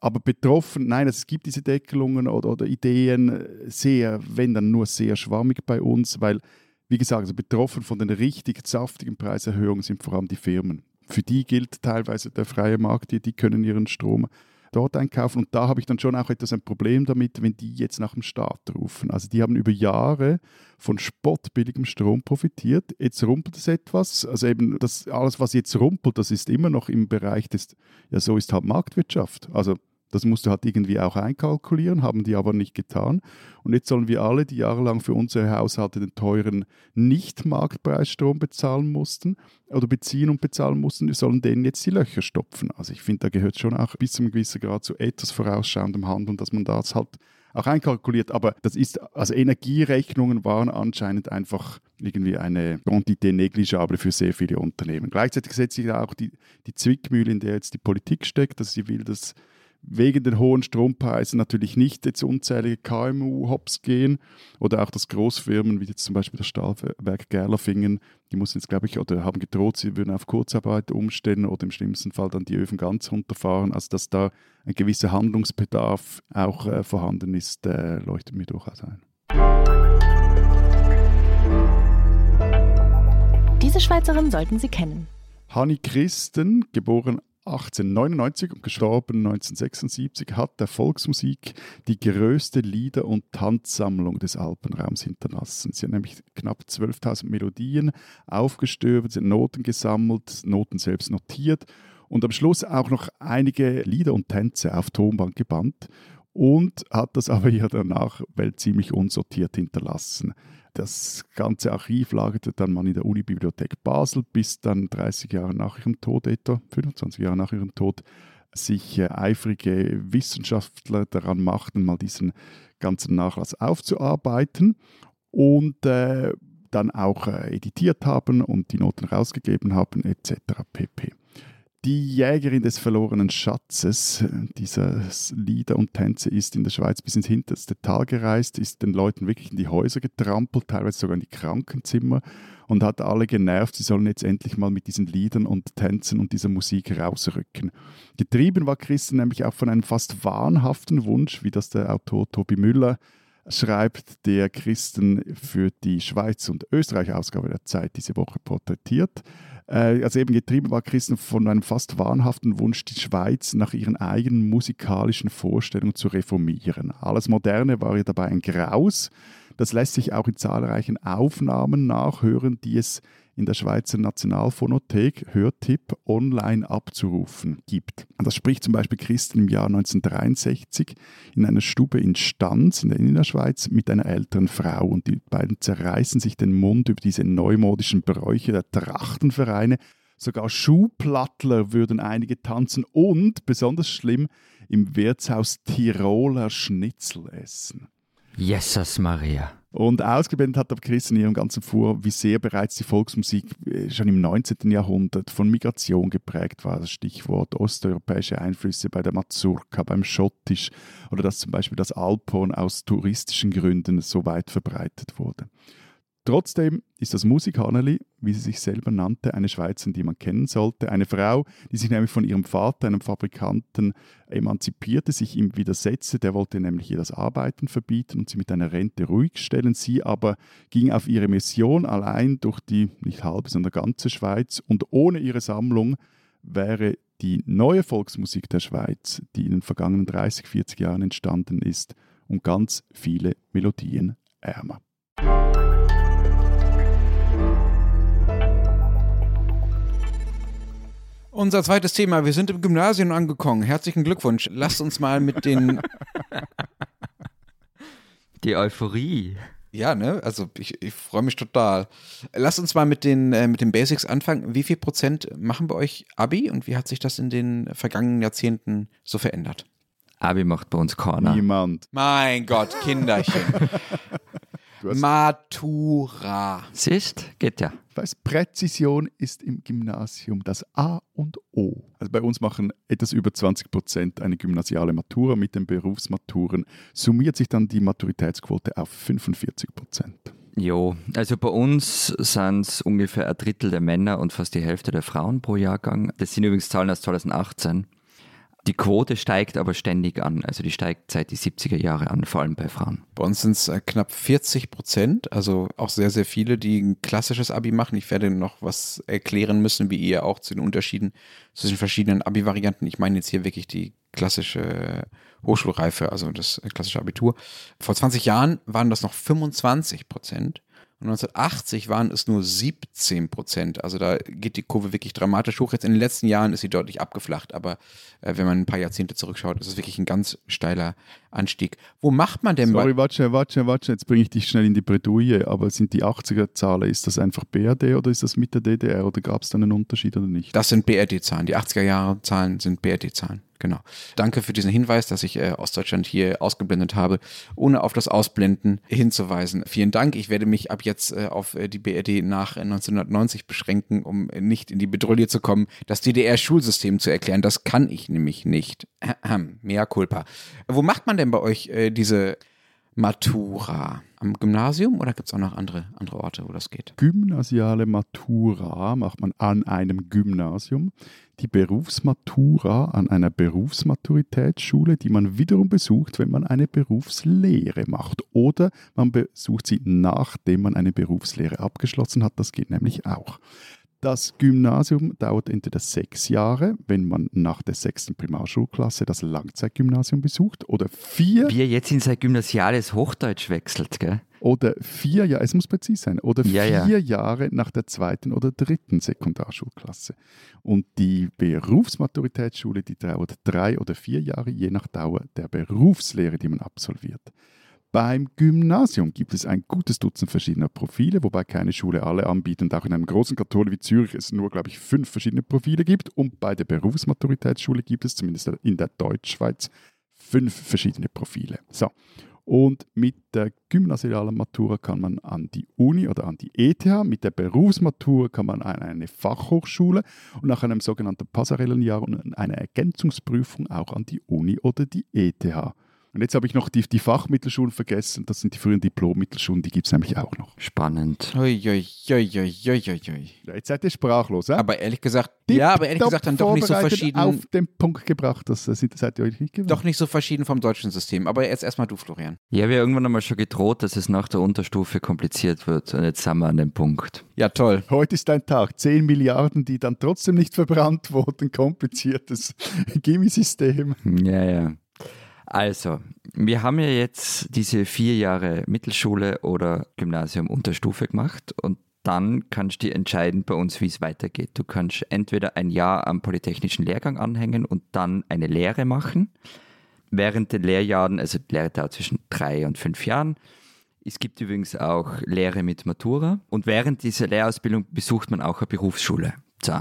Aber betroffen, nein, es gibt diese Deckelungen oder, oder Ideen äh, sehr, wenn dann nur sehr schwammig bei uns, weil, wie gesagt, also betroffen von den richtig saftigen Preiserhöhungen sind vor allem die Firmen. Für die gilt teilweise der freie Markt, die, die können ihren Strom dort einkaufen. Und da habe ich dann schon auch etwas ein Problem damit, wenn die jetzt nach dem Staat rufen. Also die haben über Jahre von spottbilligem Strom profitiert. Jetzt rumpelt es etwas. Also eben das alles, was jetzt rumpelt, das ist immer noch im Bereich des, ja so ist halt Marktwirtschaft. Also das musst du halt irgendwie auch einkalkulieren, haben die aber nicht getan. Und jetzt sollen wir alle, die jahrelang für unsere Haushalte den teuren Nicht-Marktpreisstrom bezahlen mussten oder beziehen und bezahlen mussten, wir sollen denen jetzt die Löcher stopfen. Also ich finde, da gehört schon auch bis zu einem gewissen Grad zu etwas vorausschauendem Handeln, dass man das halt auch einkalkuliert. Aber das ist, also Energierechnungen waren anscheinend einfach irgendwie eine Quantität negligible für sehr viele Unternehmen. Gleichzeitig setzt sich da auch die, die Zwickmühle, in der jetzt die Politik steckt, dass sie will, dass wegen den hohen Strompreisen natürlich nicht jetzt unzählige KMU hops gehen oder auch dass Großfirmen wie jetzt zum Beispiel das Stahlwerk Gerlafingen, die mussten jetzt glaube ich oder haben gedroht, sie würden auf Kurzarbeit umstellen oder im schlimmsten Fall dann die Öfen ganz runterfahren. Also dass da ein gewisser Handlungsbedarf auch äh, vorhanden ist, äh, leuchtet mir durchaus ein. Diese Schweizerin sollten Sie kennen. Hanni Christen, geboren 1899 und gestorben 1976, hat der Volksmusik die größte Lieder- und Tanzsammlung des Alpenraums hinterlassen. Sie hat nämlich knapp 12.000 Melodien aufgestöbert, hat Noten gesammelt, Noten selbst notiert und am Schluss auch noch einige Lieder und Tänze auf Tonband gebannt und hat das aber ja danach weil ziemlich unsortiert hinterlassen. Das ganze Archiv lagerte dann mal in der Unibibliothek Basel, bis dann 30 Jahre nach ihrem Tod, etwa 25 Jahre nach ihrem Tod, sich äh, eifrige Wissenschaftler daran machten, mal diesen ganzen Nachlass aufzuarbeiten und äh, dann auch äh, editiert haben und die Noten rausgegeben haben etc. pp. Die Jägerin des verlorenen Schatzes dieser Lieder und Tänze ist in der Schweiz bis ins hinterste Tal gereist, ist den Leuten wirklich in die Häuser getrampelt, teilweise sogar in die Krankenzimmer und hat alle genervt, sie sollen jetzt endlich mal mit diesen Liedern und Tänzen und dieser Musik rausrücken. Getrieben war Christen nämlich auch von einem fast wahnhaften Wunsch, wie das der Autor Tobi Müller schreibt, der Christen für die Schweiz- und Österreich-Ausgabe der Zeit diese Woche porträtiert. Äh, also eben getrieben war Christen von einem fast wahnhaften Wunsch, die Schweiz nach ihren eigenen musikalischen Vorstellungen zu reformieren. Alles Moderne war ihr dabei ein Graus. Das lässt sich auch in zahlreichen Aufnahmen nachhören, die es in der Schweizer Nationalphonothek Hörtipp online abzurufen gibt. Das spricht zum Beispiel Christen im Jahr 1963 in einer Stube in Stanz in der Innerschweiz mit einer älteren Frau und die beiden zerreißen sich den Mund über diese neumodischen Bräuche der Trachtenvereine. Sogar Schuhplattler würden einige tanzen und, besonders schlimm, im Wirtshaus Tiroler Schnitzel essen. Jesus Maria. Und ausgeblendet hat aber Chris in ihrem ganzen Vor, wie sehr bereits die Volksmusik äh, schon im 19. Jahrhundert von Migration geprägt war. Das Stichwort osteuropäische Einflüsse bei der Mazurka, beim Schottisch oder dass zum Beispiel das Alphorn aus touristischen Gründen so weit verbreitet wurde. Trotzdem ist das Musikhaneli, wie sie sich selber nannte, eine Schweizerin, die man kennen sollte. Eine Frau, die sich nämlich von ihrem Vater, einem Fabrikanten, emanzipierte, sich ihm widersetzte. Der wollte nämlich ihr das Arbeiten verbieten und sie mit einer Rente ruhig stellen. Sie aber ging auf ihre Mission allein durch die nicht halbe, sondern ganze Schweiz. Und ohne ihre Sammlung wäre die neue Volksmusik der Schweiz, die in den vergangenen 30, 40 Jahren entstanden ist, um ganz viele Melodien ärmer. Unser zweites Thema. Wir sind im Gymnasium angekommen. Herzlichen Glückwunsch. Lasst uns mal mit den. Die Euphorie. Ja, ne? Also ich, ich freue mich total. Lasst uns mal mit den, äh, mit den Basics anfangen. Wie viel Prozent machen bei euch Abi und wie hat sich das in den vergangenen Jahrzehnten so verändert? Abi macht bei uns keiner. Niemand. Mein Gott, Kinderchen. Matura. Siehst, geht ja. Weiß, Präzision ist im Gymnasium das A und O. Also bei uns machen etwas über 20 Prozent eine gymnasiale Matura mit den Berufsmaturen. Summiert sich dann die Maturitätsquote auf 45 Prozent. Jo, also bei uns sind es ungefähr ein Drittel der Männer und fast die Hälfte der Frauen pro Jahrgang. Das sind übrigens Zahlen aus 2018. Die Quote steigt aber ständig an. Also die steigt seit die 70er Jahre an, vor allem bei Frauen. Bei uns sind es äh, knapp 40 Prozent, also auch sehr, sehr viele, die ein klassisches Abi machen. Ich werde noch was erklären müssen, wie ihr auch zu den Unterschieden zwischen verschiedenen Abi-Varianten. Ich meine jetzt hier wirklich die klassische Hochschulreife, also das klassische Abitur. Vor 20 Jahren waren das noch 25 Prozent. Und 1980 waren es nur 17 Prozent. Also da geht die Kurve wirklich dramatisch hoch. Jetzt in den letzten Jahren ist sie deutlich abgeflacht, aber äh, wenn man ein paar Jahrzehnte zurückschaut, ist es wirklich ein ganz steiler Anstieg. Wo macht man denn Sorry, warte, schnell, warte, schnell, warte, schnell. jetzt bringe ich dich schnell in die Bredouille, aber sind die 80er-Zahlen, ist das einfach BRD oder ist das mit der DDR oder gab es da einen Unterschied oder nicht? Das sind BRD-Zahlen. Die 80er-Jahre-Zahlen sind BRD-Zahlen. Genau. Danke für diesen Hinweis, dass ich äh, Ostdeutschland hier ausgeblendet habe, ohne auf das Ausblenden hinzuweisen. Vielen Dank. Ich werde mich ab jetzt äh, auf äh, die BRD nach 1990 beschränken, um äh, nicht in die Bedrohung zu kommen, das DDR-Schulsystem zu erklären. Das kann ich nämlich nicht. Mea culpa. Wo macht man denn bei euch äh, diese Matura? Am Gymnasium oder gibt es auch noch andere, andere Orte, wo das geht? Gymnasiale Matura macht man an einem Gymnasium. Die Berufsmatura an einer Berufsmaturitätsschule, die man wiederum besucht, wenn man eine Berufslehre macht. Oder man besucht sie, nachdem man eine Berufslehre abgeschlossen hat. Das geht nämlich auch. Das Gymnasium dauert entweder sechs Jahre, wenn man nach der sechsten Primarschulklasse das Langzeitgymnasium besucht, oder vier. Wie er jetzt in sein gymnasiales Hochdeutsch wechselt, gell? Oder vier Jahre, es muss präzise sein, oder Ja, vier ja. Jahre nach der zweiten oder dritten Sekundarschulklasse. Und die Berufsmaturitätsschule, die dauert drei oder vier Jahre, je nach Dauer der Berufslehre, die man absolviert. Beim Gymnasium gibt es ein gutes Dutzend verschiedener Profile, wobei keine Schule alle anbietet und auch in einem großen Kanton wie Zürich es nur, glaube ich, fünf verschiedene Profile gibt. Und bei der Berufsmaturitätsschule gibt es zumindest in der Deutschschweiz fünf verschiedene Profile. So. Und mit der gymnasialen Matura kann man an die Uni oder an die ETH, mit der Berufsmatura kann man an eine Fachhochschule und nach einem sogenannten Passarellenjahr und einer Ergänzungsprüfung auch an die Uni oder die ETH. Und jetzt habe ich noch die, die Fachmittelschulen vergessen. Das sind die früheren Diplom-Mittelschulen, die gibt es nämlich auch noch. Spannend. Ui, ui, ui, ui, ui, ui. Ja, Jetzt seid ihr sprachlos, ja? Aber ehrlich gesagt, ja, aber ehrlich gesagt dann doch nicht so verschieden. auf den Punkt gebracht, das äh, seid ihr euch nicht gewöhnt. Doch nicht so verschieden vom deutschen System. Aber jetzt erstmal du, Florian. Ich habe ja irgendwann einmal schon gedroht, dass es nach der Unterstufe kompliziert wird. Und jetzt sind wir an dem Punkt. Ja, toll. Heute ist ein Tag, 10 Milliarden, die dann trotzdem nicht verbrannt wurden. Kompliziertes Gimmie-System. Ja, ja. Also, wir haben ja jetzt diese vier Jahre Mittelschule oder Gymnasium Unterstufe gemacht und dann kannst du entscheiden bei uns, wie es weitergeht. Du kannst entweder ein Jahr am polytechnischen Lehrgang anhängen und dann eine Lehre machen. Während den Lehrjahren, also die Lehre dauert zwischen drei und fünf Jahren. Es gibt übrigens auch Lehre mit Matura und während dieser Lehrausbildung besucht man auch eine Berufsschule. So.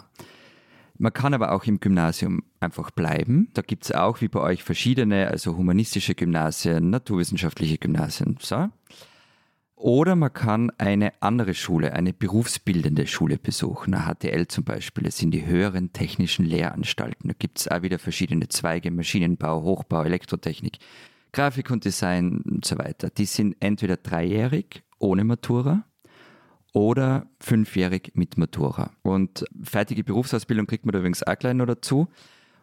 Man kann aber auch im Gymnasium einfach bleiben. Da gibt es auch wie bei euch verschiedene, also humanistische Gymnasien, naturwissenschaftliche Gymnasien. So. Oder man kann eine andere Schule, eine berufsbildende Schule besuchen. Eine HTL zum Beispiel, das sind die höheren technischen Lehranstalten. Da gibt es auch wieder verschiedene Zweige, Maschinenbau, Hochbau, Elektrotechnik, Grafik und Design und so weiter. Die sind entweder dreijährig ohne Matura oder fünfjährig mit Matura. Und fertige Berufsausbildung kriegt man da übrigens auch gleich noch dazu.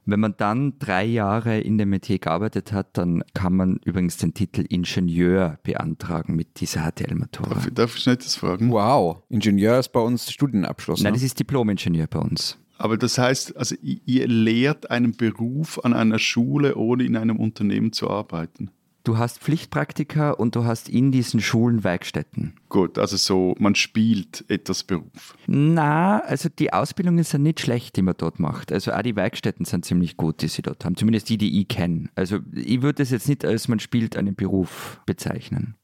Wenn man dann drei Jahre in dem Metier gearbeitet hat, dann kann man übrigens den Titel Ingenieur beantragen mit dieser HTL-Matura. Darf, darf ich nicht das fragen? Wow. Ingenieur ist bei uns Studienabschluss. Nein, ne? das ist Diplom-Ingenieur bei uns. Aber das heißt, also ihr lehrt einen Beruf an einer Schule, ohne in einem Unternehmen zu arbeiten. Du hast Pflichtpraktika und du hast in diesen Schulen Werkstätten. Gut, also so, man spielt etwas Beruf. Na, also die Ausbildung ist ja nicht schlecht, die man dort macht. Also auch die Werkstätten sind ziemlich gut, die sie dort haben. Zumindest die, die ich kenne. Also ich würde es jetzt nicht als man spielt einen Beruf bezeichnen.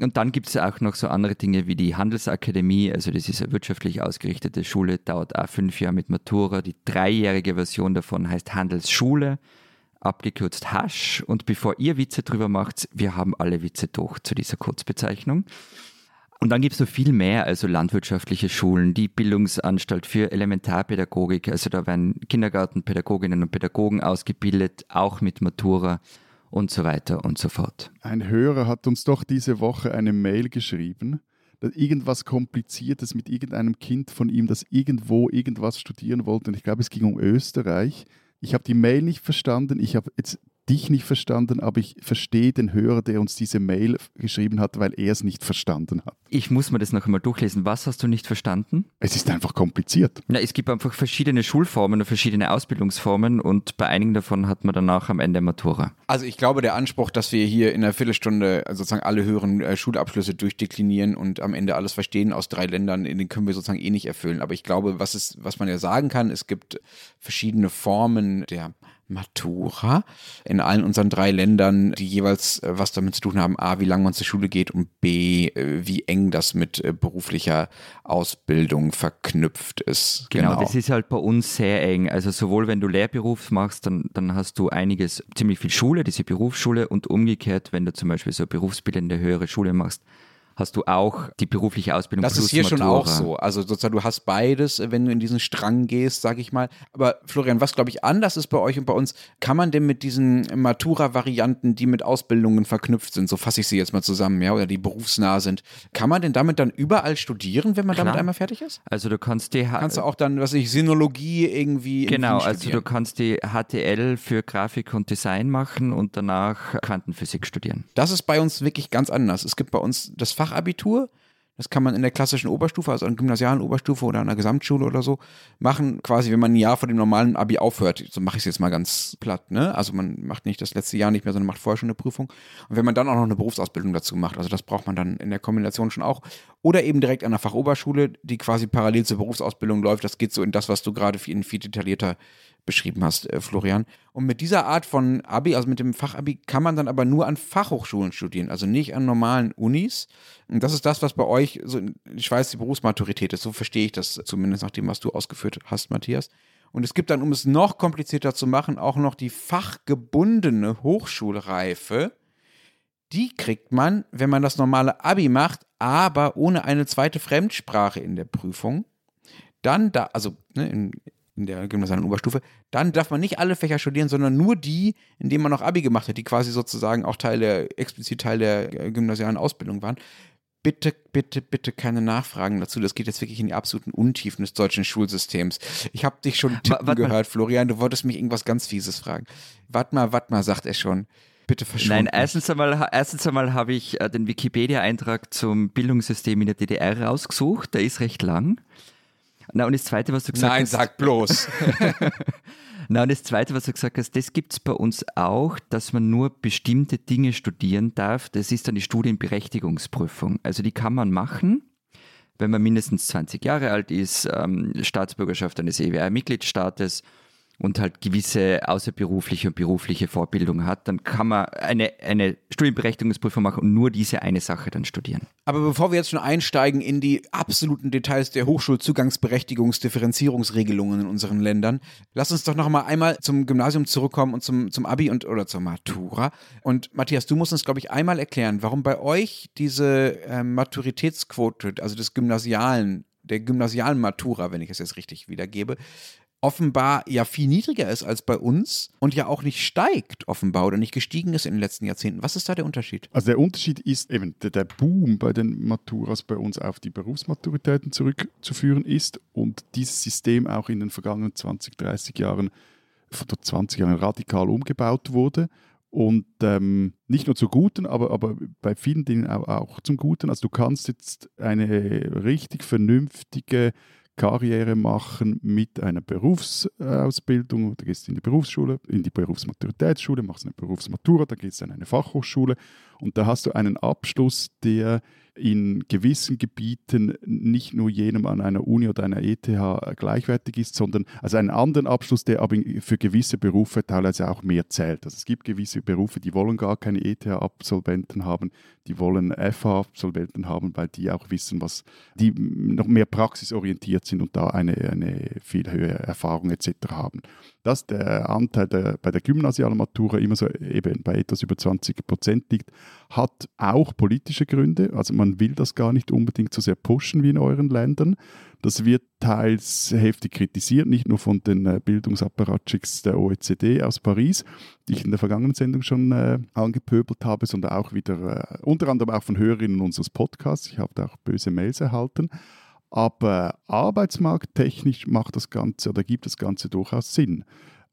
Und dann gibt es auch noch so andere Dinge wie die Handelsakademie, also das ist eine wirtschaftlich ausgerichtete Schule, dauert auch fünf Jahre mit Matura. Die dreijährige Version davon heißt Handelsschule, abgekürzt Hasch. Und bevor ihr Witze drüber macht, wir haben alle Witze durch zu dieser Kurzbezeichnung. Und dann gibt es noch viel mehr, also landwirtschaftliche Schulen, die Bildungsanstalt für Elementarpädagogik, also da werden Kindergartenpädagoginnen und Pädagogen ausgebildet, auch mit Matura und so weiter und so fort. Ein Hörer hat uns doch diese Woche eine Mail geschrieben, dass irgendwas Kompliziertes mit irgendeinem Kind von ihm, das irgendwo irgendwas studieren wollte. Und ich glaube, es ging um Österreich. Ich habe die Mail nicht verstanden. Ich habe jetzt dich nicht verstanden, aber ich verstehe den Hörer, der uns diese Mail geschrieben hat, weil er es nicht verstanden hat. Ich muss mir das noch einmal durchlesen. Was hast du nicht verstanden? Es ist einfach kompliziert. Na, es gibt einfach verschiedene Schulformen und verschiedene Ausbildungsformen und bei einigen davon hat man danach am Ende Matura. Also ich glaube, der Anspruch, dass wir hier in einer Viertelstunde äh, sozusagen alle höheren äh, Schulabschlüsse durchdeklinieren und am Ende alles verstehen aus drei Ländern, den können wir sozusagen eh nicht erfüllen. Aber ich glaube, was, ist, was man ja sagen kann, es gibt verschiedene Formen der Matura in allen unseren drei Ländern, die jeweils äh, was damit zu tun haben, a, wie lange man zur Schule geht und b, äh, wie eng das mit äh, beruflicher Ausbildung verknüpft ist. Genau, das ist halt bei uns sehr eng. Also sowohl wenn du Lehrberuf machst, dann, dann hast du einiges, ziemlich viel Schule, diese Berufsschule und umgekehrt, wenn du zum Beispiel so berufsbildende höhere Schule machst, hast du auch die berufliche Ausbildung Das ist hier schon Matura. auch so. Also sozusagen, du hast beides, wenn du in diesen Strang gehst, sag ich mal. Aber Florian, was glaube ich anders ist bei euch und bei uns, kann man denn mit diesen Matura-Varianten, die mit Ausbildungen verknüpft sind, so fasse ich sie jetzt mal zusammen, ja, oder die berufsnah sind, kann man denn damit dann überall studieren, wenn man damit Klar. einmal fertig ist? Also du kannst die Kannst du auch dann, was weiß ich, Sinologie irgendwie Genau, also du kannst die HTL für Grafik und Design machen und danach Quantenphysik studieren. Das ist bei uns wirklich ganz anders. Es gibt bei uns das Fachabitur. Das kann man in der klassischen Oberstufe, also an der gymnasialen Oberstufe oder an der Gesamtschule oder so, machen, quasi, wenn man ein Jahr vor dem normalen Abi aufhört. So mache ich es jetzt mal ganz platt, ne? Also man macht nicht das letzte Jahr nicht mehr, sondern macht vorher schon eine Prüfung. Und wenn man dann auch noch eine Berufsausbildung dazu macht, also das braucht man dann in der Kombination schon auch. Oder eben direkt an der Fachoberschule, die quasi parallel zur Berufsausbildung läuft. Das geht so in das, was du gerade in viel detaillierter beschrieben hast, äh, Florian. Und mit dieser Art von Abi, also mit dem Fachabi, kann man dann aber nur an Fachhochschulen studieren, also nicht an normalen Unis. Und das ist das, was bei euch, so, ich weiß, die Berufsmaturität ist, so verstehe ich das zumindest nach dem, was du ausgeführt hast, Matthias. Und es gibt dann, um es noch komplizierter zu machen, auch noch die fachgebundene Hochschulreife. Die kriegt man, wenn man das normale Abi macht, aber ohne eine zweite Fremdsprache in der Prüfung. Dann da, also ne, in, in der gymnasialen Oberstufe, dann darf man nicht alle Fächer studieren, sondern nur die, in denen man noch Abi gemacht hat, die quasi sozusagen auch Teil der, explizit Teil der äh, gymnasialen Ausbildung waren. Bitte, bitte, bitte keine Nachfragen dazu. Das geht jetzt wirklich in die absoluten Untiefen des deutschen Schulsystems. Ich habe dich schon tippen wart mal. gehört, Florian. Du wolltest mich irgendwas ganz Fieses fragen. Wart mal, wart mal, sagt er schon. Bitte verschwunden. Nein, erstens einmal, erstens einmal habe ich äh, den Wikipedia-Eintrag zum Bildungssystem in der DDR rausgesucht. Der ist recht lang. Na, und das Zweite, was du gesagt Nein, hast. sag bloß. Na, und das Zweite, was du gesagt hast, das gibt es bei uns auch, dass man nur bestimmte Dinge studieren darf. Das ist dann die Studienberechtigungsprüfung. Also die kann man machen, wenn man mindestens 20 Jahre alt ist, ähm, Staatsbürgerschaft eines EWR-Mitgliedstaates und halt gewisse außerberufliche und berufliche Vorbildung hat, dann kann man eine, eine Studienberechtigungsprüfung machen und nur diese eine Sache dann studieren. Aber bevor wir jetzt schon einsteigen in die absoluten Details der Hochschulzugangsberechtigungs-Differenzierungsregelungen in unseren Ländern, lass uns doch noch mal einmal zum Gymnasium zurückkommen und zum, zum Abi und oder zur Matura. Und Matthias, du musst uns, glaube ich, einmal erklären, warum bei euch diese äh, Maturitätsquote, also des Gymnasialen, der gymnasialen Matura, wenn ich es jetzt richtig wiedergebe, offenbar ja viel niedriger ist als bei uns und ja auch nicht steigt, offenbar, oder nicht gestiegen ist in den letzten Jahrzehnten. Was ist da der Unterschied? Also der Unterschied ist eben, der, Boom bei den Maturas bei uns auf die Berufsmaturitäten zurückzuführen ist und dieses System auch in den vergangenen 20, 30 Jahren, vor 20 Jahren radikal umgebaut wurde. Und ähm, nicht nur zu Guten, aber, aber bei vielen Dingen auch, auch zum Guten. Also du kannst jetzt eine richtig vernünftige Karriere machen mit einer Berufsausbildung. Da gehst du in die Berufsschule, in die Berufsmaturitätsschule, machst eine Berufsmatura, dann gehst du in eine Fachhochschule und da hast du einen Abschluss, der in gewissen Gebieten nicht nur jenem an einer Uni oder einer ETH gleichwertig ist, sondern also einen anderen Abschluss, der aber für gewisse Berufe teilweise auch mehr zählt. Also es gibt gewisse Berufe, die wollen gar keine ETH-Absolventen haben, die wollen FH-Absolventen haben, weil die auch wissen, was die noch mehr praxisorientiert sind und da eine, eine viel höhere Erfahrung etc. haben. Dass der Anteil der, bei der gymnasialen Matura immer so eben bei etwas über 20 Prozent liegt, hat auch politische Gründe. Also man will das gar nicht unbedingt so sehr pushen wie in euren Ländern. Das wird teils heftig kritisiert, nicht nur von den äh, Bildungsapparatschicks der OECD aus Paris, die ich in der vergangenen Sendung schon äh, angepöbelt habe, sondern auch wieder, äh, unter anderem auch von Hörerinnen unseres Podcasts. Ich habe da auch böse Mails erhalten. Aber arbeitsmarkttechnisch macht das Ganze oder gibt das Ganze durchaus Sinn,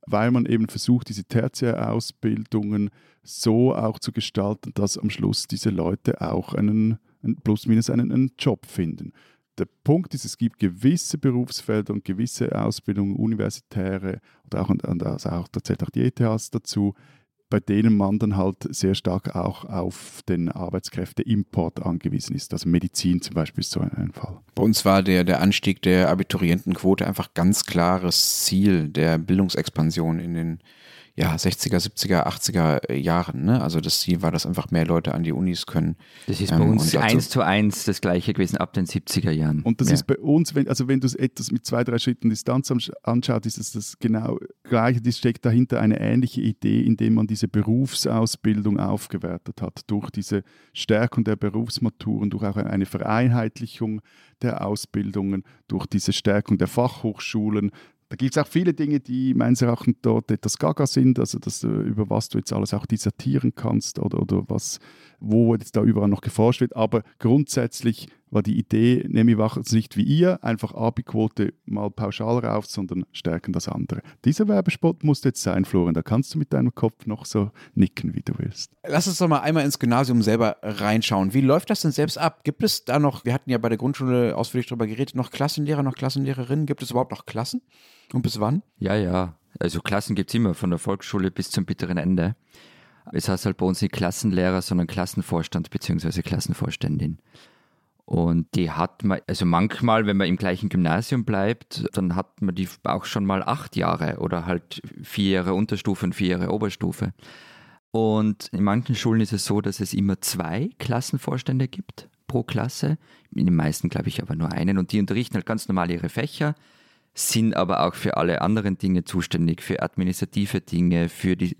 weil man eben versucht, diese Tertiärausbildungen so auch zu gestalten, dass am Schluss diese Leute auch einen, plus minus einen, einen Job finden. Der Punkt ist, es gibt gewisse Berufsfelder und gewisse Ausbildungen, universitäre oder auch, und also auch, da auch die ETHs dazu, bei denen man dann halt sehr stark auch auf den Arbeitskräfteimport angewiesen ist. Also Medizin zum Beispiel ist so ein Fall. Bei uns war der, der Anstieg der Abiturientenquote einfach ganz klares Ziel der Bildungsexpansion in den ja, 60er, 70er, 80er Jahren. Ne? Also das Ziel war, dass einfach mehr Leute an die Unis können. Das ist bei Ähm, uns eins zu eins das gleiche gewesen ab den 70er Jahren. Und das Ja. ist bei uns, wenn, also wenn du es etwas mit zwei, drei Schritten Distanz ansch- anschaut, ist es das genau gleiche. Es steckt dahinter eine ähnliche Idee, indem man diese Berufsausbildung aufgewertet hat. Durch diese Stärkung der Berufsmaturen, durch auch eine Vereinheitlichung der Ausbildungen, durch diese Stärkung der Fachhochschulen. Da gibt es auch viele Dinge, die meines Erachtens dort etwas gaga sind, also das, über was du jetzt alles auch dissertieren kannst oder, oder was, wo jetzt da überall noch geforscht wird. Aber grundsätzlich war die Idee, nehme ich nicht wie ihr, einfach Abi-Quote mal pauschal rauf, sondern stärken das andere. Dieser Werbespot muss jetzt sein, Florian, da kannst du mit deinem Kopf noch so nicken, wie du willst. Lass uns doch mal einmal ins Gymnasium selber reinschauen. Wie läuft das denn selbst ab? Gibt es da noch, wir hatten ja bei der Grundschule ausführlich darüber geredet, noch Klassenlehrer, noch Klassenlehrerinnen? Gibt es überhaupt noch Klassen? Und bis wann? Ja, ja. Also Klassen gibt es immer, von der Volksschule bis zum bitteren Ende. Es heißt halt bei uns nicht Klassenlehrer, sondern Klassenvorstand bzw. Klassenvorständin. Und die hat man, also manchmal, wenn man im gleichen Gymnasium bleibt, dann hat man die auch schon mal acht Jahre oder halt vier Jahre Unterstufe und vier Jahre Oberstufe. Und in manchen Schulen ist es so, dass es immer zwei Klassenvorstände gibt pro Klasse. In den meisten, glaube ich, aber nur einen. Und die unterrichten halt ganz normal ihre Fächer, sind aber auch für alle anderen Dinge zuständig, für administrative Dinge, für die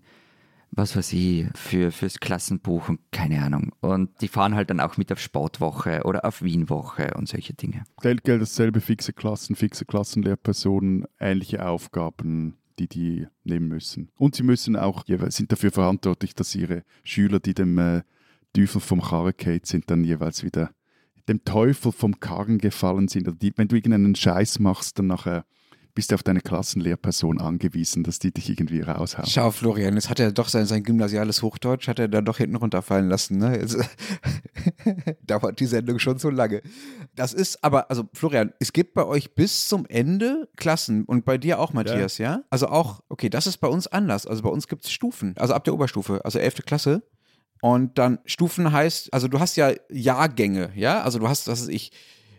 was weiß ich, für, fürs Klassenbuch und keine Ahnung. Und die fahren halt dann auch mit auf Sportwoche oder auf Wienwoche und solche Dinge. Geld, Geld dasselbe, fixe Klassen, fixe Klassenlehrpersonen, ähnliche Aufgaben, die die nehmen müssen. Und sie müssen auch, sind dafür verantwortlich, dass ihre Schüler, die dem äh, Teufel vom Karren sind, dann jeweils wieder dem Teufel vom Karren gefallen sind. Oder die, wenn du irgendeinen Scheiß machst, dann nachher bist du auf deine Klassenlehrperson angewiesen, dass die dich irgendwie raushauen. Schau, Florian, jetzt hat er doch sein, sein gymnasiales Hochdeutsch, hat er da doch hinten runterfallen lassen. Ne? Jetzt dauert die Sendung schon so lange. Das ist aber, also Florian, es gibt bei euch bis zum Ende Klassen und bei dir auch, Matthias, ja? ja? Also auch, okay, das ist bei uns anders. Also bei uns gibt es Stufen, also ab der Oberstufe, also 11. Klasse. Und dann Stufen heißt, also du hast ja Jahrgänge, ja? Also du hast, was weiß ich,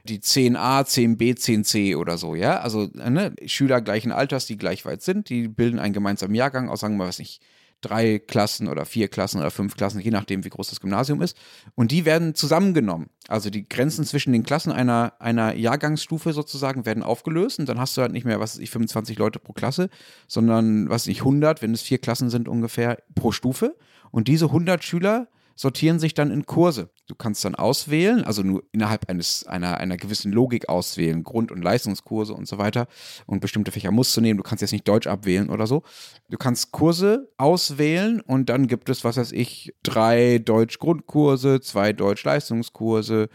die 10a, 10b, 10c oder so, ja. Also ne, Schüler gleichen Alters, die gleich weit sind, die bilden einen gemeinsamen Jahrgang aus, sagen wir mal, was nicht, drei Klassen oder vier Klassen oder fünf Klassen, je nachdem, wie groß das Gymnasium ist. Und die werden zusammengenommen. Also die Grenzen zwischen den Klassen einer, einer Jahrgangsstufe sozusagen werden aufgelöst und dann hast du halt nicht mehr, was weiß ich, 25 Leute pro Klasse, sondern, was ich, 100, wenn es vier Klassen sind ungefähr pro Stufe. Und diese 100 Schüler sortieren sich dann in Kurse. Du kannst dann auswählen, also nur innerhalb eines, einer, einer gewissen Logik auswählen, Grund- und Leistungskurse und so weiter. Und bestimmte Fächer musst du nehmen. Du kannst jetzt nicht Deutsch abwählen oder so. Du kannst Kurse auswählen und dann gibt es, was weiß ich, drei Deutsch-Grundkurse, zwei Deutsch-Leistungskurse,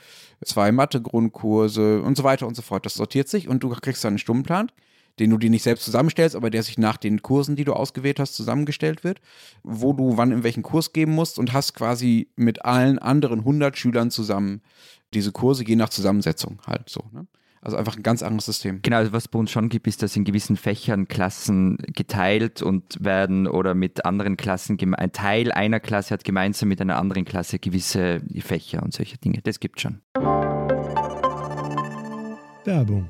zwei Mathe-Grundkurse und so weiter und so fort. Das sortiert sich und du kriegst dann einen Stundenplan den du dir nicht selbst zusammenstellst, aber der sich nach den Kursen, die du ausgewählt hast, zusammengestellt wird, wo du wann in welchen Kurs geben musst und hast quasi mit allen anderen 100 Schülern zusammen diese Kurse, je nach Zusammensetzung halt so. Ne? Also einfach ein ganz anderes System. Genau, also was bei uns schon gibt, ist, dass in gewissen Fächern Klassen geteilt und werden oder mit anderen Klassen, ein Teil einer Klasse hat gemeinsam mit einer anderen Klasse gewisse Fächer und solche Dinge. Das gibt schon. Werbung.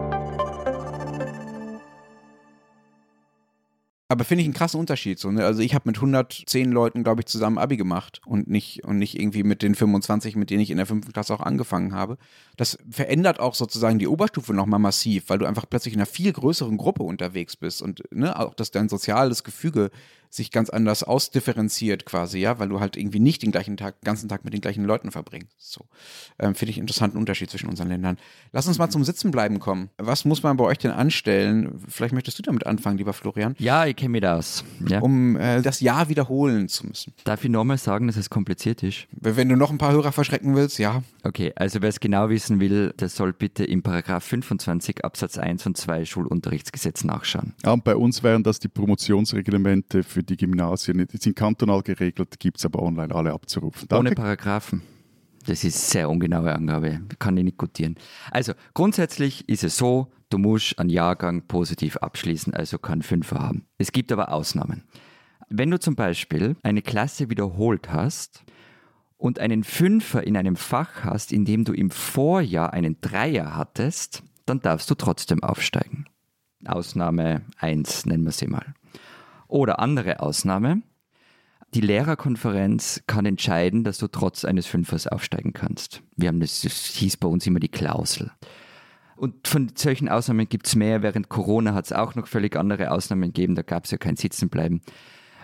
Aber finde ich einen krassen Unterschied. So, ne? Also ich habe mit 110 Leuten, glaube ich, zusammen Abi gemacht und nicht, und nicht irgendwie mit den 25, mit denen ich in der fünften Klasse auch angefangen habe. Das verändert auch sozusagen die Oberstufe nochmal massiv, weil du einfach plötzlich in einer viel größeren Gruppe unterwegs bist und ne, auch, dass dein soziales Gefüge sich ganz anders ausdifferenziert quasi, ja, weil du halt irgendwie nicht den gleichen Tag, ganzen Tag mit den gleichen Leuten verbringst. So. Ähm, Finde ich einen interessanten Unterschied zwischen unseren Ländern. Lass uns mal zum Sitzenbleiben kommen. Was muss man bei euch denn anstellen? Vielleicht möchtest du damit anfangen, lieber Florian. Ja, ich kenne mich da aus. Ja. Um äh, das Jahr wiederholen zu müssen. Darf ich nochmal sagen, dass es kompliziert ist? Wenn du noch ein paar Hörer verschrecken willst, ja. Okay, also wer es genau wissen will, der soll bitte im Paragraph 25 Absatz 1 und 2 Schulunterrichtsgesetz nachschauen. Ja, und bei uns wären das die Promotionsreglemente für die Gymnasien. Die sind kantonal geregelt, gibt es aber online alle abzurufen. Danke. Ohne Paragraphen. Das ist sehr ungenaue Angabe, kann ich nicht gutieren. Also grundsätzlich ist es so, du musst einen Jahrgang positiv abschließen, also kann Fünfer haben. Es gibt aber Ausnahmen. Wenn du zum Beispiel eine Klasse wiederholt hast und einen Fünfer in einem Fach hast, in dem du im Vorjahr einen Dreier hattest, dann darfst du trotzdem aufsteigen. Ausnahme 1 nennen wir sie mal. Oder andere Ausnahme, die Lehrerkonferenz kann entscheiden, dass du trotz eines Fünfers aufsteigen kannst. Wir haben das, das hieß bei uns immer die Klausel. Und von solchen Ausnahmen gibt es mehr. Während Corona hat es auch noch völlig andere Ausnahmen gegeben. Da gab es ja kein Sitzenbleiben.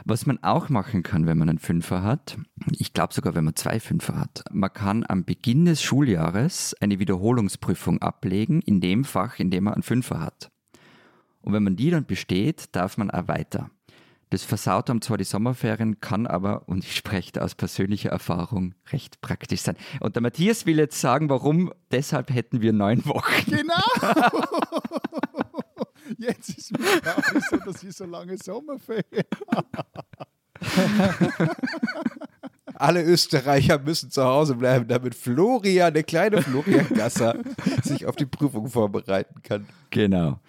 Was man auch machen kann, wenn man einen Fünfer hat, ich glaube sogar, wenn man zwei Fünfer hat, man kann am Beginn des Schuljahres eine Wiederholungsprüfung ablegen in dem Fach, in dem man einen Fünfer hat. Und wenn man die dann besteht, darf man auch weiter. Das versaut einem zwar die Sommerferien, kann aber, und ich spreche da aus persönlicher Erfahrung, recht praktisch sein. Und der Matthias will jetzt sagen, warum, deshalb hätten wir neun Wochen. Genau! Jetzt ist mir klar, wieso, dass wir so lange Sommerferien Alle Österreicher müssen zu Hause bleiben, damit Florian, der kleine Florian Gasser, sich auf die Prüfung vorbereiten kann. Genau.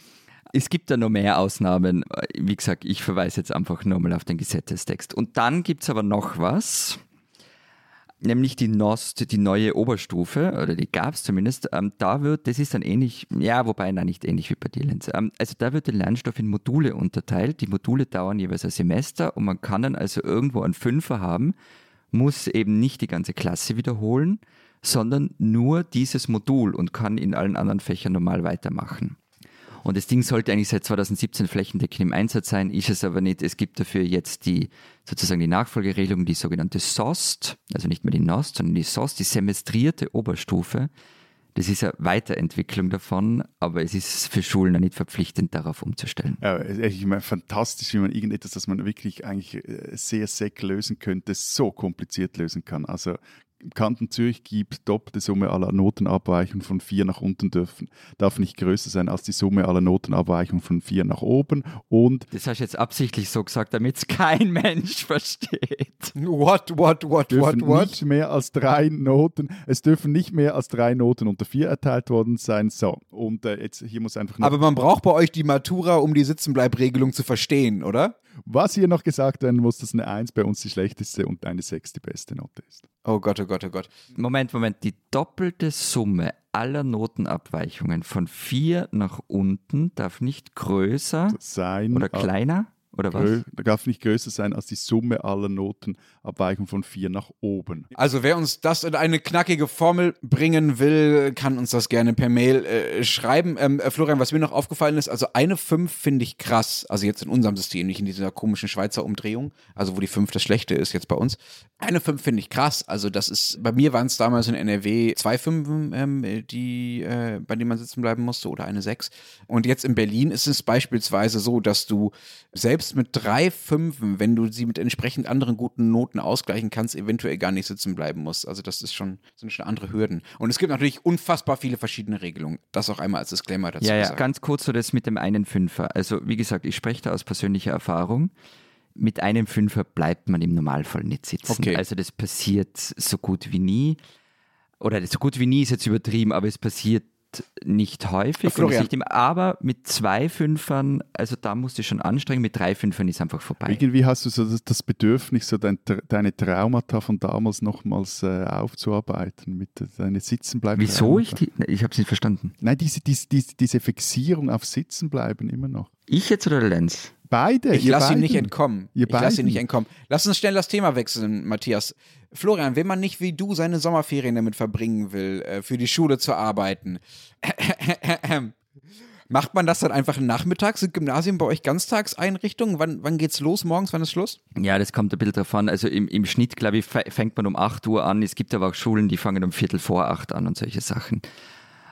Es gibt da noch mehr Ausnahmen. Wie gesagt, ich verweise jetzt einfach nochmal auf den Gesetzestext. Und dann gibt es aber noch was, nämlich die NOST, die neue Oberstufe, oder die gab es zumindest. Ähm, da wird, das ist dann ähnlich, ja, wobei, nein, nicht ähnlich wie bei dir, Lenz. Ähm, also da wird der Lernstoff in Module unterteilt. Die Module dauern jeweils ein Semester und man kann dann also irgendwo einen Fünfer haben, muss eben nicht die ganze Klasse wiederholen, sondern nur dieses Modul und kann in allen anderen Fächern normal weitermachen. Und das Ding sollte eigentlich seit 2017 flächendeckend im Einsatz sein, ist es aber nicht. Es gibt dafür jetzt die sozusagen die Nachfolgeregelung, die sogenannte SOST, also nicht mehr die NOST, sondern die SOST, die semestrierte Oberstufe. Das ist eine Weiterentwicklung davon, aber es ist für Schulen auch nicht verpflichtend, darauf umzustellen. Ja, ich meine, fantastisch, wie man irgendetwas, das man wirklich eigentlich äh, sehr sec lösen könnte, so kompliziert lösen kann. Also im Kanton Zürich gibt doppelte Summe aller Notenabweichungen von 4 nach unten dürfen, darf nicht größer sein als die Summe aller Notenabweichungen von 4 nach oben. Und das hast du jetzt absichtlich so gesagt, damit es kein Mensch versteht. What, what, what, dürfen what, what? Nicht mehr als drei Noten, es dürfen nicht mehr als drei Noten unter 4 erteilt worden sein. So, und äh, jetzt hier muss einfach Aber man braucht bei euch die Matura, um die Sitzenbleibregelung zu verstehen, oder? Was hier noch gesagt werden muss, dass eine 1 bei uns die schlechteste und eine 6 die beste Note ist. Oh Gott, oh Gott, oh Gott. Moment, Moment. Die doppelte Summe aller Notenabweichungen von 4 nach unten darf nicht größer sein oder kleiner oder was? Darf nicht größer sein als die Summe aller Notenabweichungen von 4 nach oben. Also wer uns das in eine knackige Formel bringen will, kann uns das gerne per Mail äh, schreiben. Ähm, äh, Florian, was mir noch aufgefallen ist, also eine 5 finde ich krass, also jetzt in unserem System, nicht in dieser komischen Schweizer Umdrehung, also wo die 5 das Schlechte ist jetzt bei uns. Eine 5 finde ich krass, also das ist, bei mir waren es damals in NRW zwei Fünfen, ähm, die, äh, bei denen man sitzen bleiben musste oder eine 6. Und jetzt in Berlin ist es beispielsweise so, dass du selbst mit drei Fünfen, wenn du sie mit entsprechend anderen guten Noten ausgleichen kannst, eventuell gar nicht sitzen bleiben musst. Also das ist schon, sind schon andere Hürden. Und es gibt natürlich unfassbar viele verschiedene Regelungen. Das auch einmal als Disclaimer dazu. Ja, ja, gesagt. ganz kurz so das mit dem einen Fünfer. Also wie gesagt, ich spreche da aus persönlicher Erfahrung. Mit einem Fünfer bleibt man im Normalfall nicht sitzen. Okay. Also das passiert so gut wie nie. Oder so gut wie nie ist jetzt übertrieben, aber es passiert nicht häufig. Florian. Nicht immer, aber mit zwei Fünfern, also da musst du schon anstrengen, mit drei Fünfern ist einfach vorbei. Irgendwie hast du so das, das Bedürfnis, so dein, deine Traumata von damals nochmals äh, aufzuarbeiten, mit deine Sitzenbleiben. Wieso? Ich, die, ich habe es nicht verstanden. Nein, diese, diese, diese, diese Fixierung auf Sitzenbleiben immer noch. Ich jetzt oder Lenz? Beide. Ich lasse ihn nicht entkommen. Ihr ich lasse ihn nicht entkommen. Lass uns schnell das Thema wechseln, Matthias. Florian, wenn man nicht wie du seine Sommerferien damit verbringen will, äh, für die Schule zu arbeiten, macht man das dann einfach nachmittags? Sind Gymnasien bei euch Ganztagseinrichtungen? Wann, wann geht's los? Morgens? Wann ist Schluss? Ja, das kommt ein bisschen drauf an. Also im, im Schnitt, glaube ich, fängt man um 8 Uhr an. Es gibt aber auch Schulen, die fangen um Viertel vor 8 an und solche Sachen.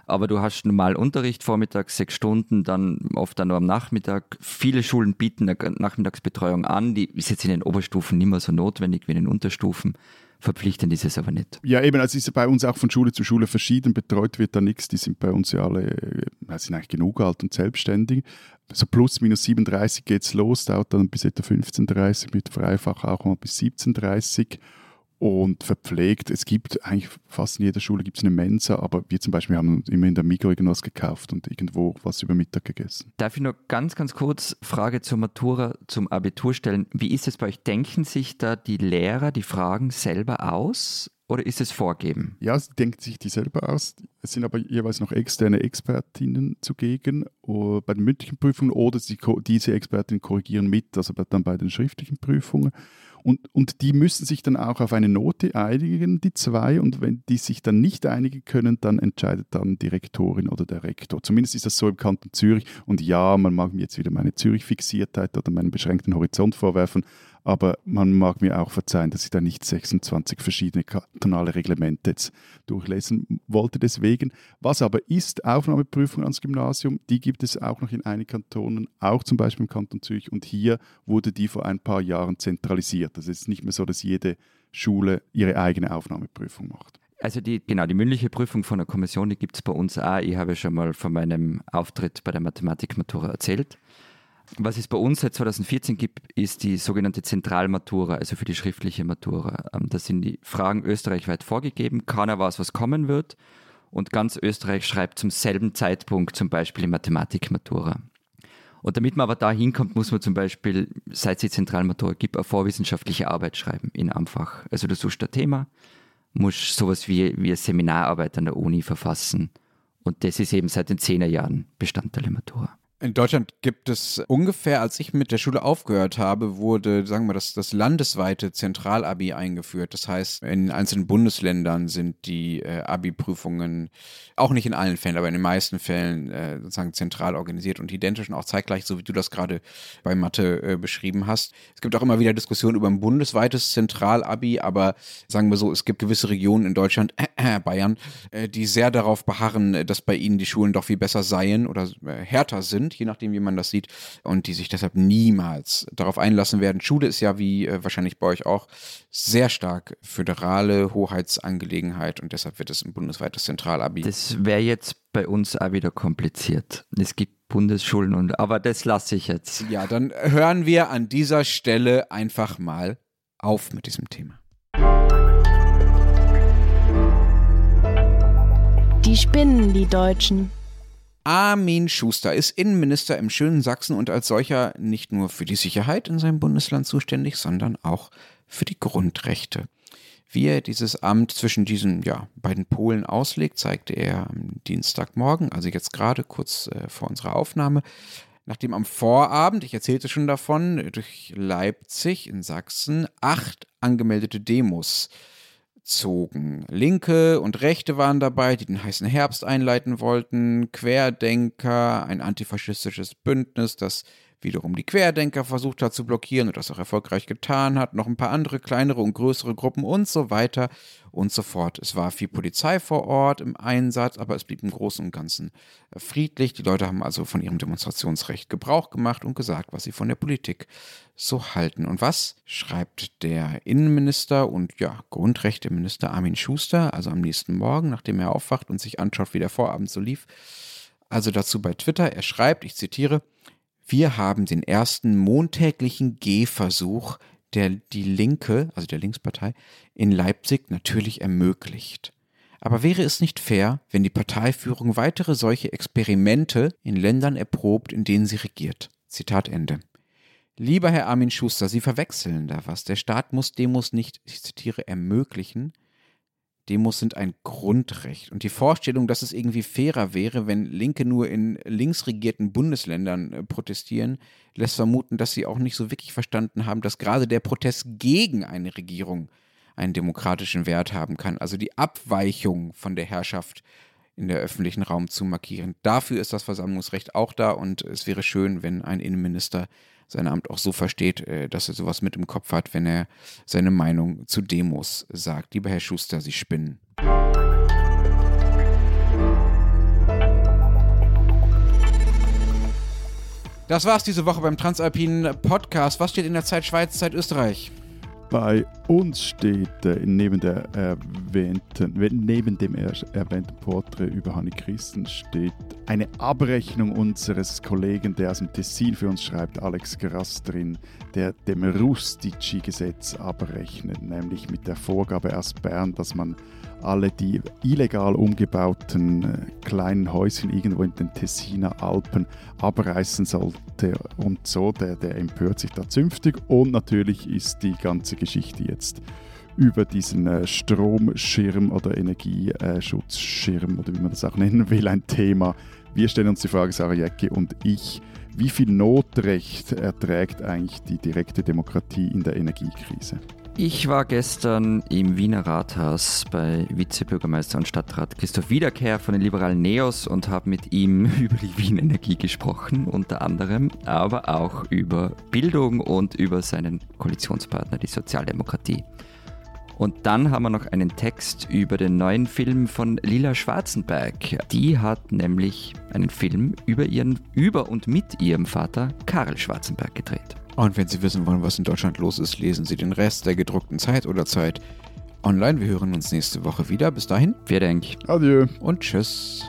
Aber du hast normal Unterricht vormittags sechs Stunden, dann oft dann nur am Nachmittag. Viele Schulen bieten eine Nachmittagsbetreuung an. Die ist jetzt in den Oberstufen nicht mehr so notwendig wie in den Unterstufen. Verpflichtend ist es aber nicht. Ja, eben, also ist ja bei uns auch von Schule zu Schule verschieden. Betreut wird da nichts. Die sind bei uns ja alle, äh, sind eigentlich genug alt und selbstständig. So plus minus 37 geht's los, dauert dann bis etwa 15.30 mit Freifach auch mal bis 17.30 und verpflegt. Es gibt eigentlich fast in jeder Schule gibt's eine Mensa, aber wir zum Beispiel haben immer in der Migro irgendwas gekauft und irgendwo was über Mittag gegessen. Darf ich nur ganz, ganz kurz Frage zur Matura, zum Abitur stellen? Wie ist es bei euch? Denken sich da die Lehrer die Fragen selber aus oder ist es vorgeben? Ja, sie denkt sich die selber aus. Es sind aber jeweils noch externe Expertinnen zugegen bei den mündlichen Prüfungen oder sie, diese Expertinnen korrigieren mit, also dann bei den schriftlichen Prüfungen. Und, und die müssen sich dann auch auf eine Note einigen, die zwei. Und wenn die sich dann nicht einigen können, dann entscheidet dann die Rektorin oder der Rektor. Zumindest ist das so im Kanton Zürich. Und ja, man mag mir jetzt wieder meine Zürich-Fixiertheit oder meinen beschränkten Horizont vorwerfen, aber man mag mir auch verzeihen, dass ich da nicht 26 verschiedene kantonale Reglemente jetzt durchlesen wollte. Deswegen, was aber ist Aufnahmeprüfung ans Gymnasium, die gibt es auch noch in einigen Kantonen, auch zum Beispiel im Kanton Zürich. Und hier wurde die vor ein paar Jahren zentralisiert. Es ist nicht mehr so, dass jede Schule ihre eigene Aufnahmeprüfung macht. Also die, genau, die mündliche Prüfung von der Kommission, die gibt es bei uns auch. Ich habe schon mal von meinem Auftritt bei der Mathematikmatura erzählt. Was es bei uns seit 2014 gibt, ist die sogenannte Zentralmatura, also für die schriftliche Matura. Ähm, da sind die Fragen österreichweit vorgegeben, keiner weiß, was kommen wird und ganz Österreich schreibt zum selben Zeitpunkt zum Beispiel die Mathematikmatura. Und damit man aber da hinkommt, muss man zum Beispiel, seit es Zentralmatura gibt, eine vorwissenschaftliche Arbeit schreiben in Amfach. Also du suchst ein Thema, musst sowas wie, wie eine Seminararbeit an der Uni verfassen. Und das ist eben seit den Zehnerjahren Bestandteil der Matura. In Deutschland gibt es ungefähr, als ich mit der Schule aufgehört habe, wurde, sagen wir, das, das landesweite Zentralabi eingeführt. Das heißt, in einzelnen Bundesländern sind die äh, Abi-Prüfungen auch nicht in allen Fällen, aber in den meisten Fällen äh, sozusagen zentral organisiert und identisch und auch zeitgleich, so wie du das gerade bei Mathe äh, beschrieben hast. Es gibt auch immer wieder Diskussionen über ein bundesweites Zentralabi, aber sagen wir so, es gibt gewisse Regionen in Deutschland, äh, Bayern, äh, die sehr darauf beharren, dass bei ihnen die Schulen doch viel besser seien oder äh, härter sind sind, je nachdem, wie man das sieht, und die sich deshalb niemals darauf einlassen werden. Schule ist ja, wie äh, wahrscheinlich bei euch auch, sehr stark föderale Hoheitsangelegenheit und deshalb wird es ein bundesweites Zentralabi. Das wäre jetzt bei uns auch wieder kompliziert. Es gibt Bundesschulen und aber das lasse ich jetzt. Ja, dann hören wir an dieser Stelle einfach mal auf mit diesem Thema. Die spinnen, die Deutschen. Armin Schuster ist Innenminister im schönen Sachsen und als solcher nicht nur für die Sicherheit in seinem Bundesland zuständig, sondern auch für die Grundrechte. Wie er dieses Amt zwischen diesen ja, beiden Polen auslegt, zeigte er am Dienstagmorgen, also jetzt gerade kurz äh, vor unserer Aufnahme, nachdem am Vorabend, ich erzählte schon davon, durch Leipzig in Sachsen acht angemeldete Demos äh, zogen. Linke und Rechte waren dabei, die den heißen Herbst einleiten wollten, Querdenker, ein antifaschistisches Bündnis, das wiederum die Querdenker versucht hat zu blockieren und das auch erfolgreich getan hat, noch ein paar andere kleinere und größere Gruppen und so weiter und so fort. Es war viel Polizei vor Ort im Einsatz, aber es blieb im Großen und Ganzen friedlich. Die Leute haben also von ihrem Demonstrationsrecht Gebrauch gemacht und gesagt, was sie von der Politik so halten. Und was schreibt der Innenminister und ja, Grundrechteminister Armin Schuster, also am nächsten Morgen, nachdem er aufwacht und sich anschaut, wie der Vorabend so lief? Also dazu bei Twitter, er schreibt, ich zitiere, wir haben den ersten montäglichen Gehversuch der die Linke, also der Linkspartei, in Leipzig natürlich ermöglicht. Aber wäre es nicht fair, wenn die Parteiführung weitere solche Experimente in Ländern erprobt, in denen sie regiert? Zitat Ende. Lieber Herr Armin Schuster, Sie verwechseln da was. Der Staat muss Demos nicht, ich zitiere, ermöglichen, Demos sind ein Grundrecht. Und die Vorstellung, dass es irgendwie fairer wäre, wenn Linke nur in linksregierten Bundesländern äh, protestieren, lässt vermuten, dass sie auch nicht so wirklich verstanden haben, dass gerade der Protest gegen eine Regierung einen demokratischen Wert haben kann. Also die Abweichung von der Herrschaft in der öffentlichen Raum zu markieren. Dafür ist das Versammlungsrecht auch da und es wäre schön, wenn ein Innenminister sein Amt auch so versteht, äh, dass er sowas mit im Kopf hat, wenn er seine Meinung zu Demos sagt. Lieber Herr Schuster, Sie spinnen. Das war's diese Woche beim Transalpinen Podcast. Was steht in der Zeit Schweiz, Zeit Österreich? Bei uns steht äh, neben, der erwähnten, neben dem erwähnten Porträt über Hanni Christen steht eine Abrechnung unseres Kollegen, der aus dem Tessin für uns schreibt, Alex Grass drin, der dem Rustici-Gesetz abrechnet, nämlich mit der Vorgabe aus Bern, dass man alle die illegal umgebauten äh, kleinen Häuschen irgendwo in den Tessiner Alpen abreißen sollte und so, der, der empört sich da zünftig und natürlich ist die ganze Geschichte jetzt über diesen äh, Stromschirm oder Energieschutzschirm oder wie man das auch nennen will, ein Thema. Wir stellen uns die Frage, Sarah Jäcki und ich, wie viel Notrecht erträgt eigentlich die direkte Demokratie in der Energiekrise? Ich war gestern im Wiener Rathaus bei Vizebürgermeister und Stadtrat Christoph Wiederkehr von den liberalen Neos und habe mit ihm über die Wien Energie gesprochen, unter anderem, aber auch über Bildung und über seinen Koalitionspartner, die Sozialdemokratie. Und dann haben wir noch einen Text über den neuen Film von Lila Schwarzenberg. Die hat nämlich einen Film über ihren über und mit ihrem Vater Karl Schwarzenberg gedreht. Und wenn Sie wissen wollen, was in Deutschland los ist, lesen Sie den Rest der gedruckten Zeit oder Zeit. online. Wir hören uns nächste Woche wieder. Bis dahin Vielen Dank. Adieu. und tschüss.